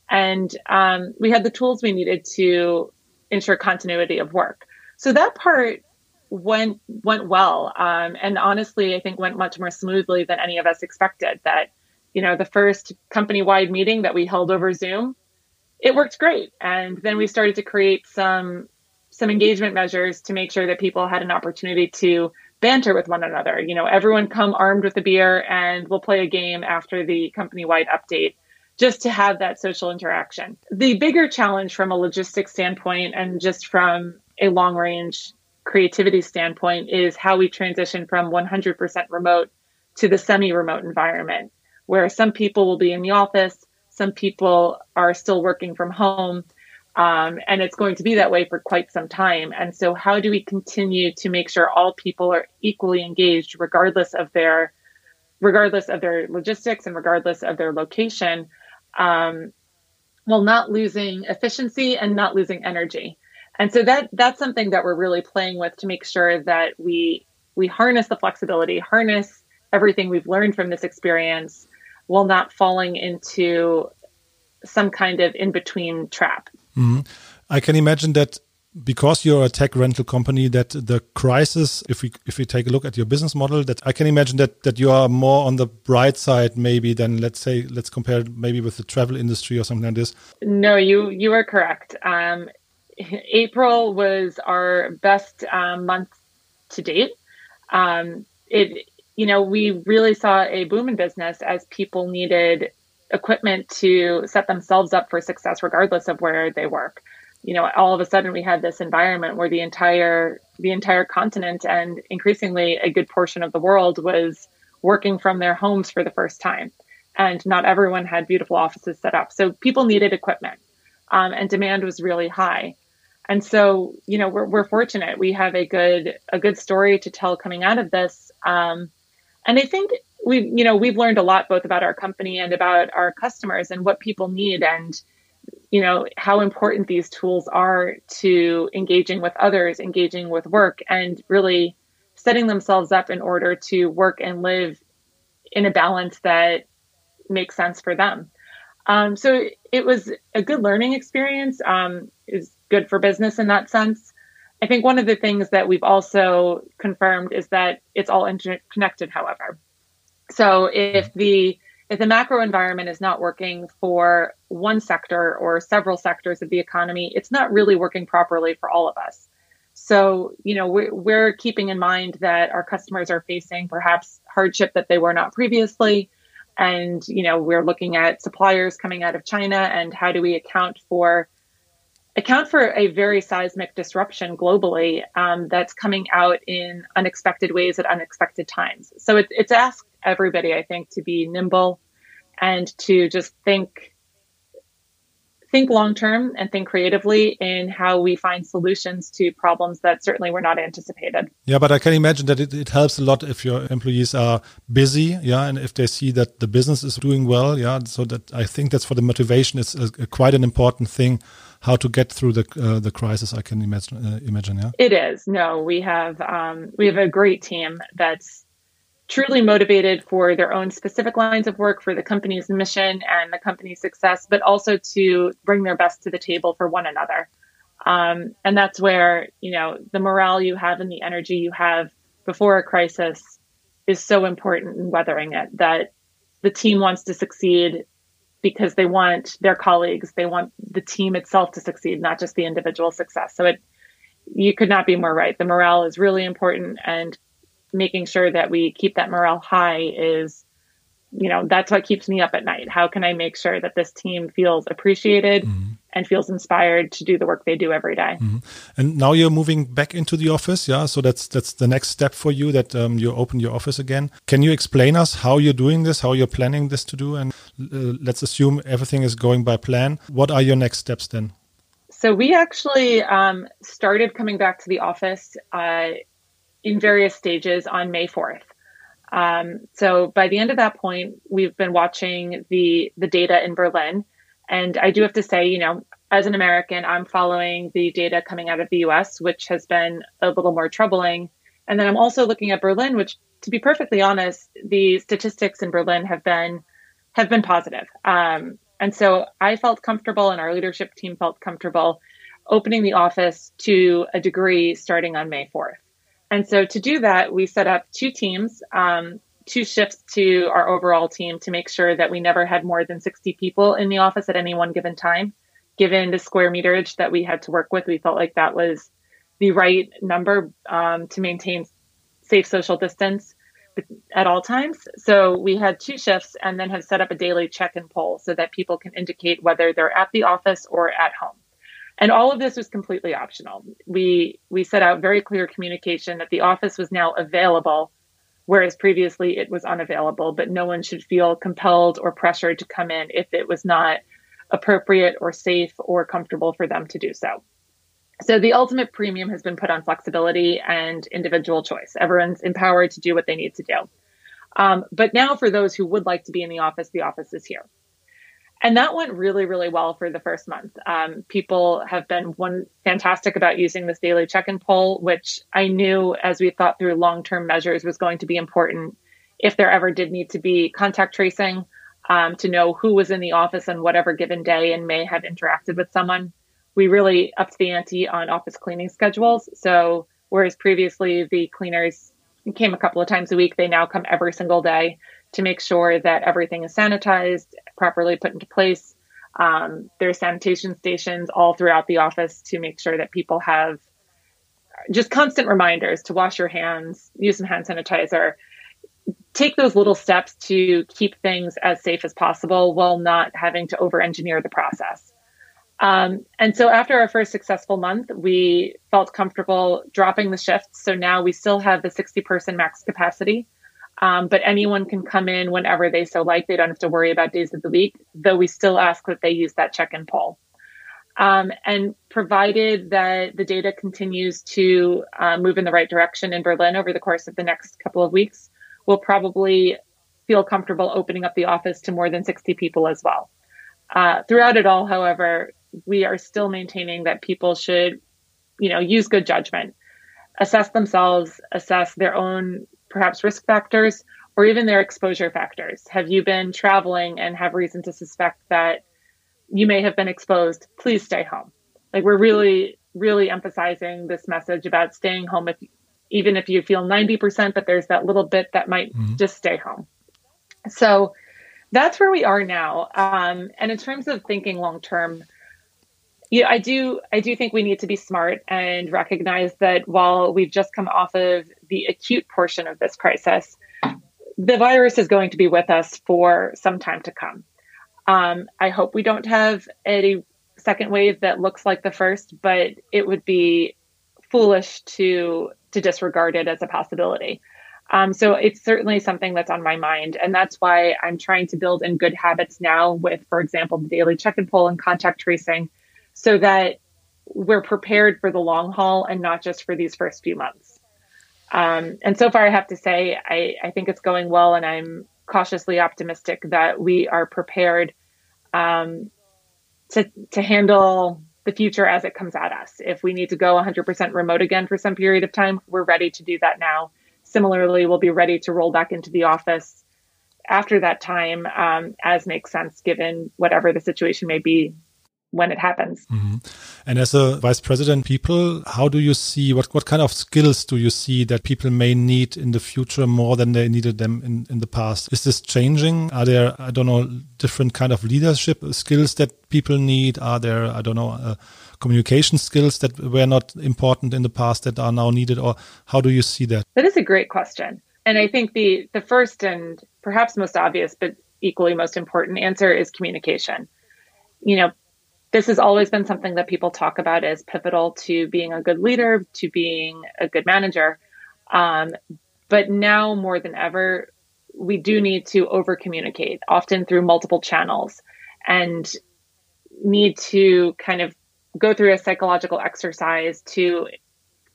And um, we had the tools we needed to ensure continuity of work. So that part went went well, um, and honestly, I think went much more smoothly than any of us expected. That you know, the first company wide meeting that we held over Zoom, it worked great. And then we started to create some some engagement measures to make sure that people had an opportunity to banter with one another. You know, everyone come armed with a beer and we'll play a game after the company wide update just to have that social interaction. The bigger challenge from a logistics standpoint and just from a long range creativity standpoint is how we transition from 100% remote to the semi remote environment, where some people will be in the office, some people are still working from home. Um, and it's going to be that way for quite some time. And so, how do we continue to make sure all people are equally engaged, regardless of their, regardless of their logistics and regardless of their location, um, while not losing efficiency and not losing energy? And so that that's something that we're really playing with to make sure that we we harness the flexibility, harness everything we've learned from this experience, while not falling into some kind of in between trap. Mm-hmm. I can imagine that because you're a tech rental company that the crisis if we if we take a look at your business model that i can imagine that that you are more on the bright side maybe than let's say let's compare maybe with the travel industry or something like this no you you are correct um, april was our best um, month to date. Um, it you know we really saw a boom in business as people needed equipment to set themselves up for success regardless of where they work. You know all of a sudden we had this environment where the entire the entire continent and increasingly a good portion of the world was working from their homes for the first time. And not everyone had beautiful offices set up. So people needed equipment um, and demand was really high and so you know we're, we're fortunate. We have a good a good story to tell coming out of this. Um, and i think we you know we've learned a lot both about our company and about our customers and what people need and you know how important these tools are to engaging with others engaging with work and really setting themselves up in order to work and live in a balance that makes sense for them um, so it was a good learning experience um, is good for business in that sense i think one of the things that we've also confirmed is that it's all interconnected however so if the if the macro environment is not working for one sector or several sectors of the economy, it's not really working properly for all of us. So, you know, we're, we're keeping in mind that our customers are facing perhaps hardship that they were not previously. And, you know, we're looking at suppliers coming out of China and how do we account for account for a very seismic disruption globally um, that's coming out in unexpected ways at unexpected times. So it, it's asked everybody, I think, to be nimble and to just think think long term and think creatively in how we find solutions to problems that certainly were not anticipated. Yeah, but I can imagine that it, it helps a lot if your employees are busy, yeah, and if they see that the business is doing well, yeah. So that I think that's for the motivation is a, a, quite an important thing how to get through the uh, the crisis. I can imagine. Uh, imagine, yeah. It is. No, we have um, we have a great team that's truly motivated for their own specific lines of work, for the company's mission and the company's success, but also to bring their best to the table for one another. Um, and that's where you know the morale you have and the energy you have before a crisis is so important in weathering it. That the team wants to succeed because they want their colleagues, they want the team itself to succeed, not just the individual success. So it, you could not be more right. The morale is really important, and making sure that we keep that morale high is, you know, that's what keeps me up at night. How can I make sure that this team feels appreciated? Mm-hmm and feels inspired to do the work they do every day. Mm-hmm. And now you're moving back into the office, yeah. So that's that's the next step for you that um, you open your office again. Can you explain us how you're doing this, how you're planning this to do, and uh, let's assume everything is going by plan. What are your next steps then? So we actually um, started coming back to the office uh, in various stages on May fourth. Um, so by the end of that point, we've been watching the the data in Berlin and I do have to say, you know, as an American, I'm following the data coming out of the US, which has been a little more troubling. And then I'm also looking at Berlin, which to be perfectly honest, the statistics in Berlin have been have been positive. Um, and so I felt comfortable and our leadership team felt comfortable opening the office to a degree starting on May 4th. And so to do that, we set up two teams. Um, two shifts to our overall team to make sure that we never had more than 60 people in the office at any one given time. Given the square meterage that we had to work with, we felt like that was the right number um, to maintain safe social distance at all times. So we had two shifts and then have set up a daily check and poll so that people can indicate whether they're at the office or at home. And all of this was completely optional. We we set out very clear communication that the office was now available whereas previously it was unavailable, but no one should feel compelled or pressured to come in if it was not appropriate or safe or comfortable for them to do so. So the ultimate premium has been put on flexibility and individual choice. Everyone's empowered to do what they need to do. Um, but now, for those who would like to be in the office, the office is here and that went really really well for the first month. Um, people have been one fantastic about using this daily check-in poll which i knew as we thought through long-term measures was going to be important if there ever did need to be contact tracing um, to know who was in the office on whatever given day and may have interacted with someone. We really upped the ante on office cleaning schedules. So whereas previously the cleaners came a couple of times a week they now come every single day to make sure that everything is sanitized, properly put into place. Um, there's sanitation stations all throughout the office to make sure that people have just constant reminders to wash your hands, use some hand sanitizer, take those little steps to keep things as safe as possible while not having to over engineer the process. Um, and so after our first successful month, we felt comfortable dropping the shifts. So now we still have the 60 person max capacity. Um, but anyone can come in whenever they so like. They don't have to worry about days of the week, though we still ask that they use that check in poll. Um, and provided that the data continues to uh, move in the right direction in Berlin over the course of the next couple of weeks, we'll probably feel comfortable opening up the office to more than 60 people as well. Uh, throughout it all, however, we are still maintaining that people should, you know, use good judgment, assess themselves, assess their own perhaps risk factors or even their exposure factors. Have you been traveling and have reason to suspect that you may have been exposed? Please stay home. Like we're really, really emphasizing this message about staying home if even if you feel 90%, but there's that little bit that might mm-hmm. just stay home. So that's where we are now. Um, and in terms of thinking long term, yeah, I do. I do think we need to be smart and recognize that while we've just come off of the acute portion of this crisis, the virus is going to be with us for some time to come. Um, I hope we don't have a second wave that looks like the first, but it would be foolish to to disregard it as a possibility. Um, so it's certainly something that's on my mind, and that's why I'm trying to build in good habits now with, for example, the daily check-in poll and contact tracing so that we're prepared for the long haul and not just for these first few months. Um, and so far, I have to say, I, I, think it's going well, and I'm cautiously optimistic that we are prepared um, to, to handle the future as it comes at us. If we need to go 100% remote again for some period of time, we're ready to do that now. Similarly, we'll be ready to roll back into the office after that time um, as makes sense given whatever the situation may be when it happens. Mm-hmm. And as a vice president, people, how do you see what what kind of skills do you see that people may need in the future more than they needed them in in the past? Is this changing? Are there I don't know different kind of leadership skills that people need? Are there I don't know uh, communication skills that were not important in the past that are now needed, or how do you see that? That is a great question, and I think the the first and perhaps most obvious, but equally most important answer is communication. You know, this has always been something that people talk about as pivotal to being a good leader, to being a good manager. Um, but now more than ever, we do need to over communicate, often through multiple channels, and need to kind of go through a psychological exercise to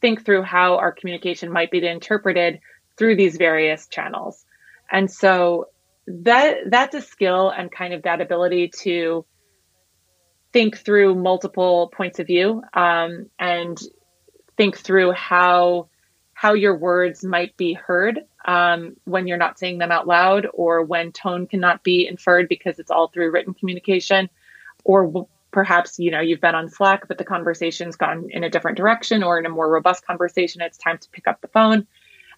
think through how our communication might be interpreted through these various channels. And so that that's a skill and kind of that ability to think through multiple points of view um, and think through how how your words might be heard um, when you're not saying them out loud or when tone cannot be inferred because it's all through written communication or w- perhaps you know you've been on slack but the conversation's gone in a different direction or in a more robust conversation it's time to pick up the phone.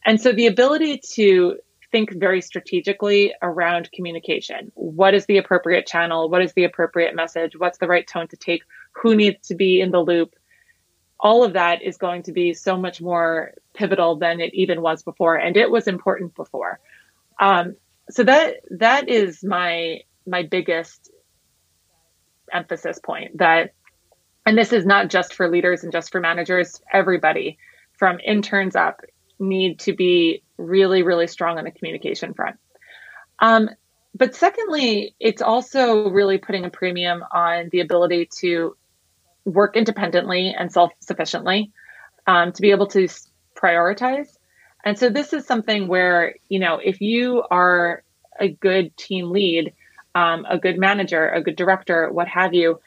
And so the ability to think very strategically around communication. What is the appropriate channel? What is the appropriate message? What's the right tone to take? Who needs to be in the loop? All of that is going to be so much more pivotal than it even was before, and it was important before. Um, so that that is my my biggest emphasis point that and this is not just for leaders and just for managers everybody from interns up need to be really, really strong on the communication front. Um, but secondly, it's also really putting a premium on the ability to work independently and self sufficiently, um, to be able to prioritize. And so this is something where, you know, if you are a good team lead, um, a good manager, a good director, what have you,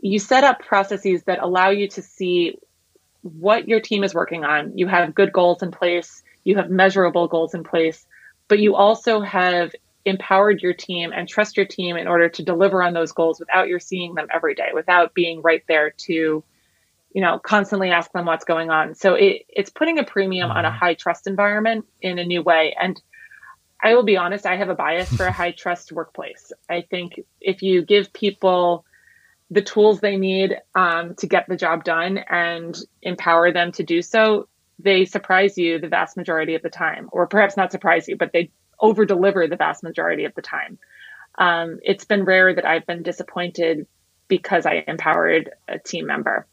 you set up processes that allow you to see what your team is working on. You have good goals in place, you have measurable goals in place, but you also have empowered your team and trust your team in order to deliver on those goals without your seeing them every day, without being right there to, you know, constantly ask them what's going on. So it, it's putting a premium on a mm-hmm. high trust environment in a new way. And I will be honest, I have a bias for a high trust workplace. I think if you give people the tools they need um, to get the job done and empower them to do so, they surprise you the vast majority of the time, or perhaps not surprise you, but they over deliver the vast majority of the time. Um, it's been rare that I've been disappointed because I empowered a team member.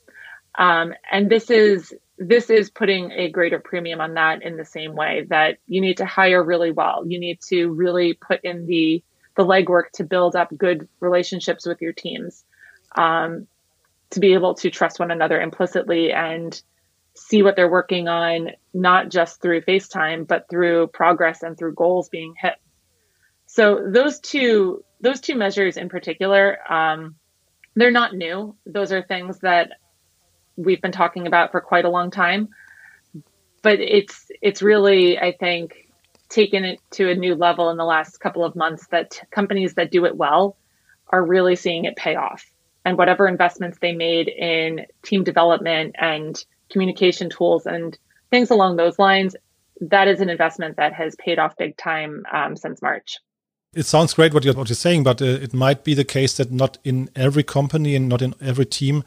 Um, and this is this is putting a greater premium on that in the same way that you need to hire really well. You need to really put in the the legwork to build up good relationships with your teams um, to be able to trust one another implicitly and see what they're working on, not just through FaceTime, but through progress and through goals being hit. So those two, those two measures in particular, um, they're not new. Those are things that we've been talking about for quite a long time. But it's it's really, I think, taken it to a new level in the last couple of months that companies that do it well are really seeing it pay off and whatever investments they made in team development and communication tools and things along those lines, that is an investment that has paid off big time um, since March. It sounds great what you're, what you're saying, but uh, it might be the case that not in every company and not in every team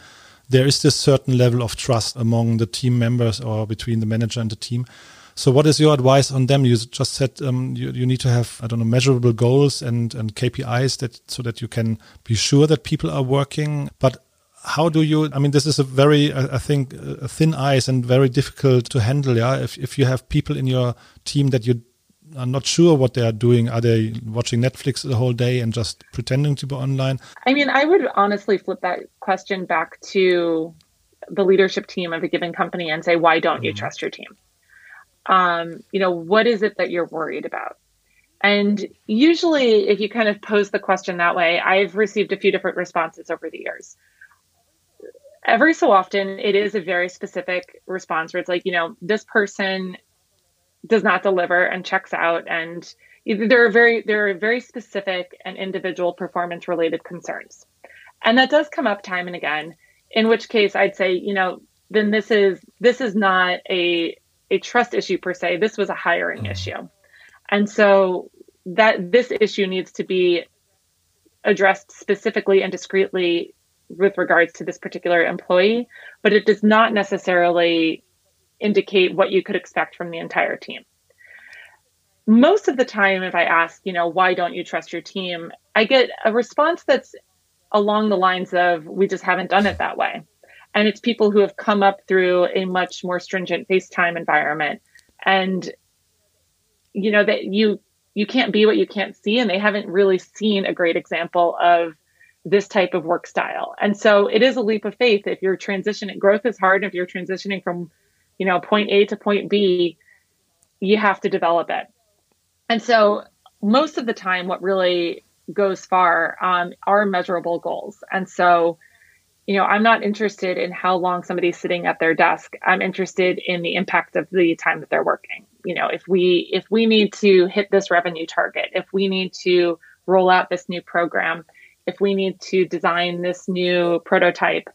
there is this certain level of trust among the team members or between the manager and the team. So, what is your advice on them? You just said um, you, you need to have I don't know measurable goals and and KPIs that so that you can be sure that people are working. But how do you? I mean, this is a very I think a thin ice and very difficult to handle. Yeah, if if you have people in your team that you are not sure what they are doing. Are they watching Netflix the whole day and just pretending to be online? I mean, I would honestly flip that question back to the leadership team of a given company and say, why don't mm you mm-hmm. trust your team? um, you know, what is it that you're worried about? And usually, if you kind of pose the question that way, I've received a few different responses over the years. Every so often, it is a very specific response where it's like, you know, this person does not deliver and checks out, and there are very there are very specific and individual performance related concerns, and that does come up time and again. In which case, I'd say, you know, then this is this is not a a trust issue per se. This was a hiring mm. issue. And so that this issue needs to be addressed specifically and discreetly with regards to this particular employee, but it does not necessarily indicate what you could expect from the entire team. Most of the time, if I ask, you know, why don't you trust your team, I get a response that's along the lines of, we just haven't done it that way and it's people who have come up through a much more stringent FaceTime environment, and you know that you you can't be what you can't see, and they haven't really seen a great example of this type of work style. And so it is a leap of faith if you're transitioning. Growth is hard. If you're transitioning from, you know, point A to point B, you have to develop it. And so most of the time, what really goes far um, are measurable goals. And so you know, I'm not interested in how long somebody's sitting at their desk. I'm interested in the impact of the time that they're working. You know, if we if we need to hit this revenue target, if we need to roll out this new program, if we need to design this new prototype,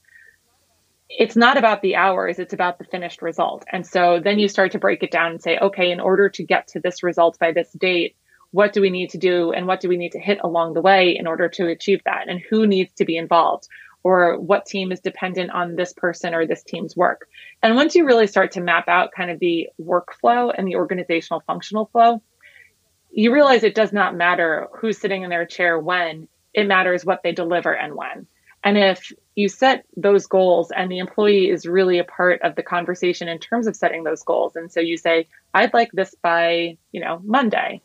it's not about the hours, it's about the finished result. And so then you start to break it down and say, okay, in order to get to this result by this date, what do we need to do and what do we need to hit along the way in order to achieve that? And who needs to be involved? Or what team is dependent on this person or this team's work? And once you really start to map out kind of the workflow and the organizational functional flow, you realize it does not matter who's sitting in their chair when, it matters what they deliver and when. And if you set those goals and the employee is really a part of the conversation in terms of setting those goals. And so you say, I'd like this by, you know, Monday.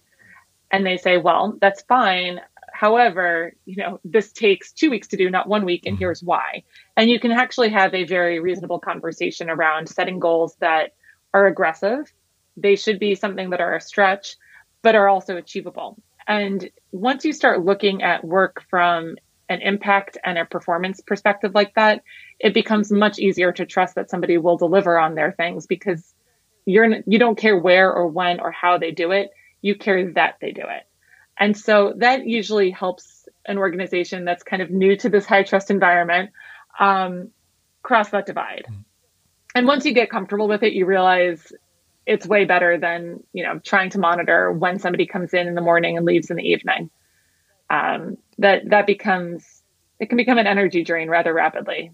And they say, well, that's fine. However, you know, this takes two weeks to do, not one week, and mm-hmm. here's why. And you can actually have a very reasonable conversation around setting goals that are aggressive. They should be something that are a stretch, but are also achievable. And once you start looking at work from an impact and a performance perspective like that, it becomes much easier to trust that somebody will deliver on their things because you're you don't care where or when or how they do it, you care that they do it. And so that usually helps an organization that's kind of new to this high trust environment um, cross that divide. Mm-hmm. And once you get comfortable with it, you realize it's way better than you know trying to monitor when somebody comes in in the morning and leaves in the evening um, that that becomes it can become an energy drain rather rapidly.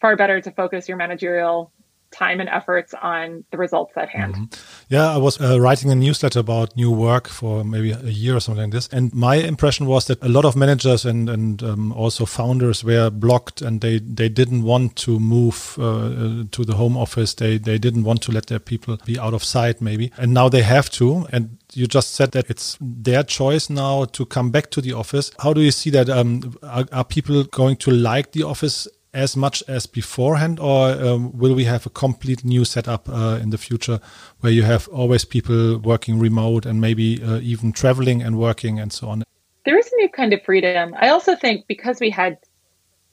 Far better to focus your managerial time and efforts on the results at hand. Mm -hmm. Yeah, I was uh, writing a newsletter about new work for maybe a year or something like this, and my impression was that a lot of managers and and um, also founders were blocked, and they they didn't want to move uh, uh, to the home office. They they didn't want to let their people be out of sight, maybe, and now they have to. And you just said that it's their choice now to come back to the office. How do you see that? Um, are, are people going to like the office as much as beforehand, or um, will we have a complete new setup uh, in the future where you have always people working remote and maybe uh, even traveling and working and so on? There is a new kind of freedom. I also think because we had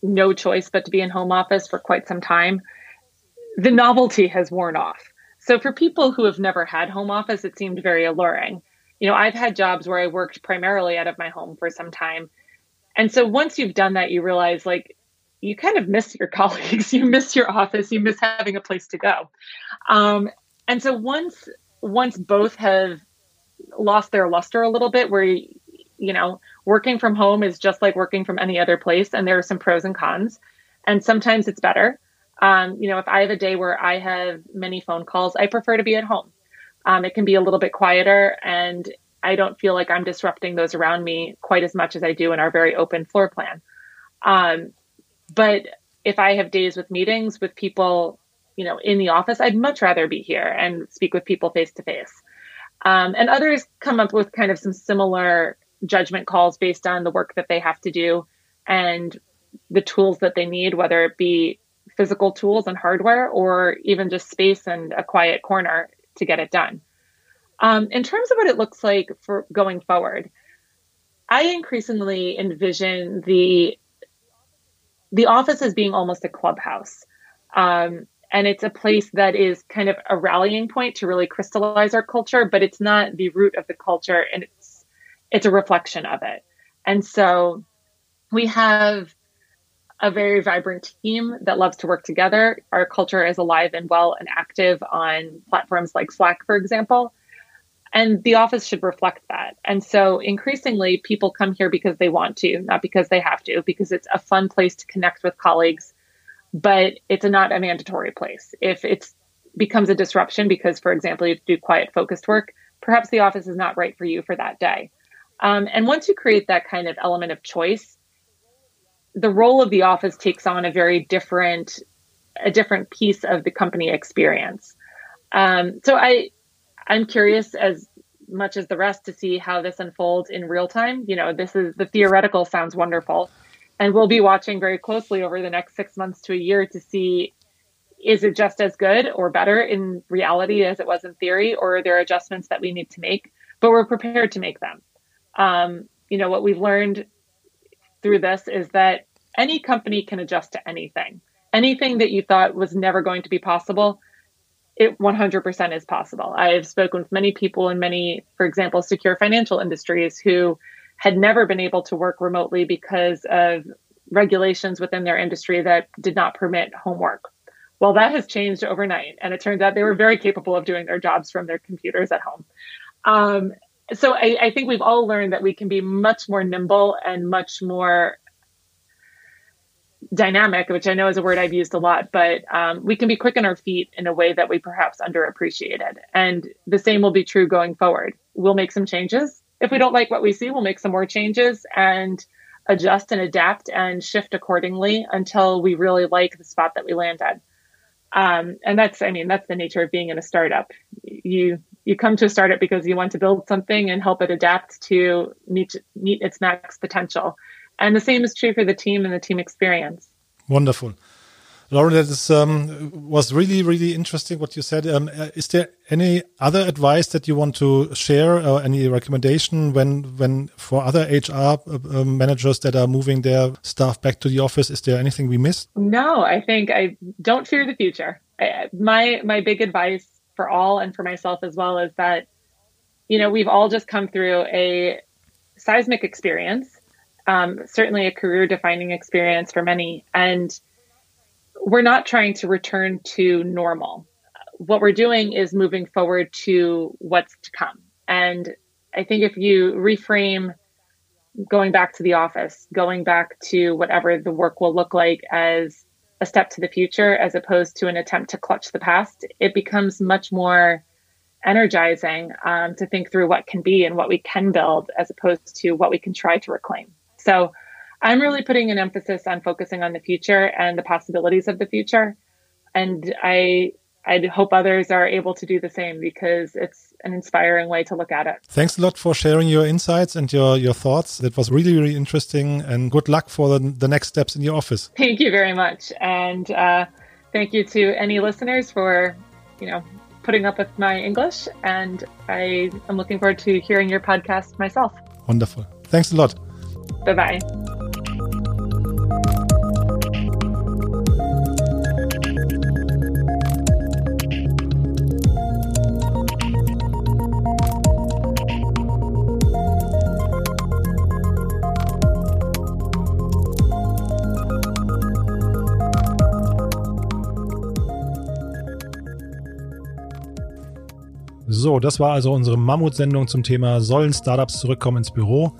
no choice but to be in home office for quite some time, the novelty has worn off. So for people who have never had home office, it seemed very alluring. You know, I've had jobs where I worked primarily out of my home for some time. And so once you've done that, you realize like you kind of miss your colleagues, you miss your office, you miss having a place to go. Um, and so once once both have lost their luster a little bit, where you know working from home is just like working from any other place, and there are some pros and cons, and sometimes it's better. Um, you know, if I have a day where I have many phone calls, I prefer to be at home. Um, it can be a little bit quieter, and I don't feel like I'm disrupting those around me quite as much as I do in our very open floor plan. Um, but if I have days with meetings with people, you know, in the office, I'd much rather be here and speak with people face to face. And others come up with kind of some similar judgment calls based on the work that they have to do and the tools that they need, whether it be physical tools and hardware or even just space and a quiet corner to get it done. Um, in terms of what it looks like for going forward, I increasingly envision the the office as being almost a clubhouse. Um, and it's a place that is kind of a rallying point to really crystallize our culture, but it's not the root of the culture and it's it's a reflection of it. And so we have a very vibrant team that loves to work together. Our culture is alive and well and active on platforms like Slack, for example. And the office should reflect that. And so increasingly, people come here because they want to, not because they have to, because it's a fun place to connect with colleagues, but it's not a mandatory place. If it becomes a disruption because, for example, you do quiet focused work, perhaps the office is not right for you for that day. Um, and once you create that kind of element of choice, the role of the office takes on a very different a different piece of the company experience. Um, so I I'm curious as much as the rest to see how this unfolds in real time. You know, this is the theoretical sounds wonderful, and we'll be watching very closely over the next six months to a year to see is it just as good or better in reality as it was in theory, or are there adjustments that we need to make? But we're prepared to make them. Um, you know, what we've learned through this is that any company can adjust to anything. Anything that you thought was never going to be possible, it 100% is possible. I've spoken with many people in many, for example, secure financial industries who had never been able to work remotely because of regulations within their industry that did not permit homework. Well, that has changed overnight. And it turns out they were very capable of doing their jobs from their computers at home. Um, so I, I think we've all learned that we can be much more nimble and much more dynamic, which I know is a word I've used a lot, but um, we can be quick on our feet in a way that we perhaps underappreciated. And the same will be true going forward. We'll make some changes. If we don't like what we see, we'll make some more changes and adjust and adapt and shift accordingly until we really like the spot that we land at. Um, and that's, I mean, that's the nature of being in a startup. You you come to a startup because you want to build something and help it adapt to meet meet its max potential. And the same is true for the team and the team experience. Wonderful. Lauren, that is, um, was really, really interesting what you said. Um, uh, is there any other advice that you want to share or any recommendation when, when for other HR uh, um, managers that are moving their staff back to the office? Is there anything we missed? No, I think I don't fear the future. I, my, my big advice for all and for myself as well is that, you know, we've all just come through a seismic experience um, certainly a career defining experience for many. And we're not trying to return to normal. What we're doing is moving forward to what's to come. And I think if you reframe going back to the office, going back to whatever the work will look like as a step to the future, as opposed to an attempt to clutch the past, it becomes much more energizing um, to think through what can be and what we can build as opposed to what we can try to reclaim. So I'm really putting an emphasis on focusing on the future and the possibilities of the future. And I I hope others are able to do the same because it's an inspiring way to look at it. Thanks a lot for sharing your insights and your, your thoughts. That was really, really interesting and good luck for the, the next steps in your office. Thank you very much. And uh, thank you to any listeners for, you know, putting up with my English. And I am looking forward to hearing your podcast myself. Wonderful. Thanks a lot. Bye bye. So, das war also unsere Mammutsendung zum Thema Sollen Startups zurückkommen ins Büro?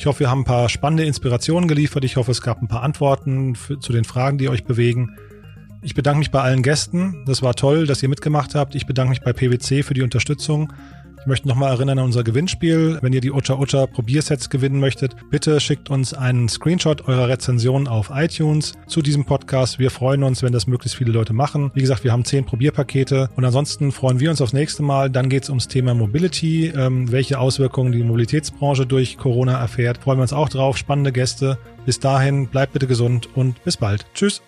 Ich hoffe, wir haben ein paar spannende Inspirationen geliefert. Ich hoffe, es gab ein paar Antworten für, zu den Fragen, die euch bewegen. Ich bedanke mich bei allen Gästen. Das war toll, dass ihr mitgemacht habt. Ich bedanke mich bei PwC für die Unterstützung. Ich möchte nochmal erinnern an unser Gewinnspiel. Wenn ihr die Ocha Ocha Probiersets gewinnen möchtet, bitte schickt uns einen Screenshot eurer Rezension auf iTunes zu diesem Podcast. Wir freuen uns, wenn das möglichst viele Leute machen. Wie gesagt, wir haben zehn Probierpakete und ansonsten freuen wir uns aufs nächste Mal. Dann geht es ums Thema Mobility, ähm, welche Auswirkungen die Mobilitätsbranche durch Corona erfährt. Freuen wir uns auch drauf. Spannende Gäste. Bis dahin, bleibt bitte gesund und bis bald. Tschüss.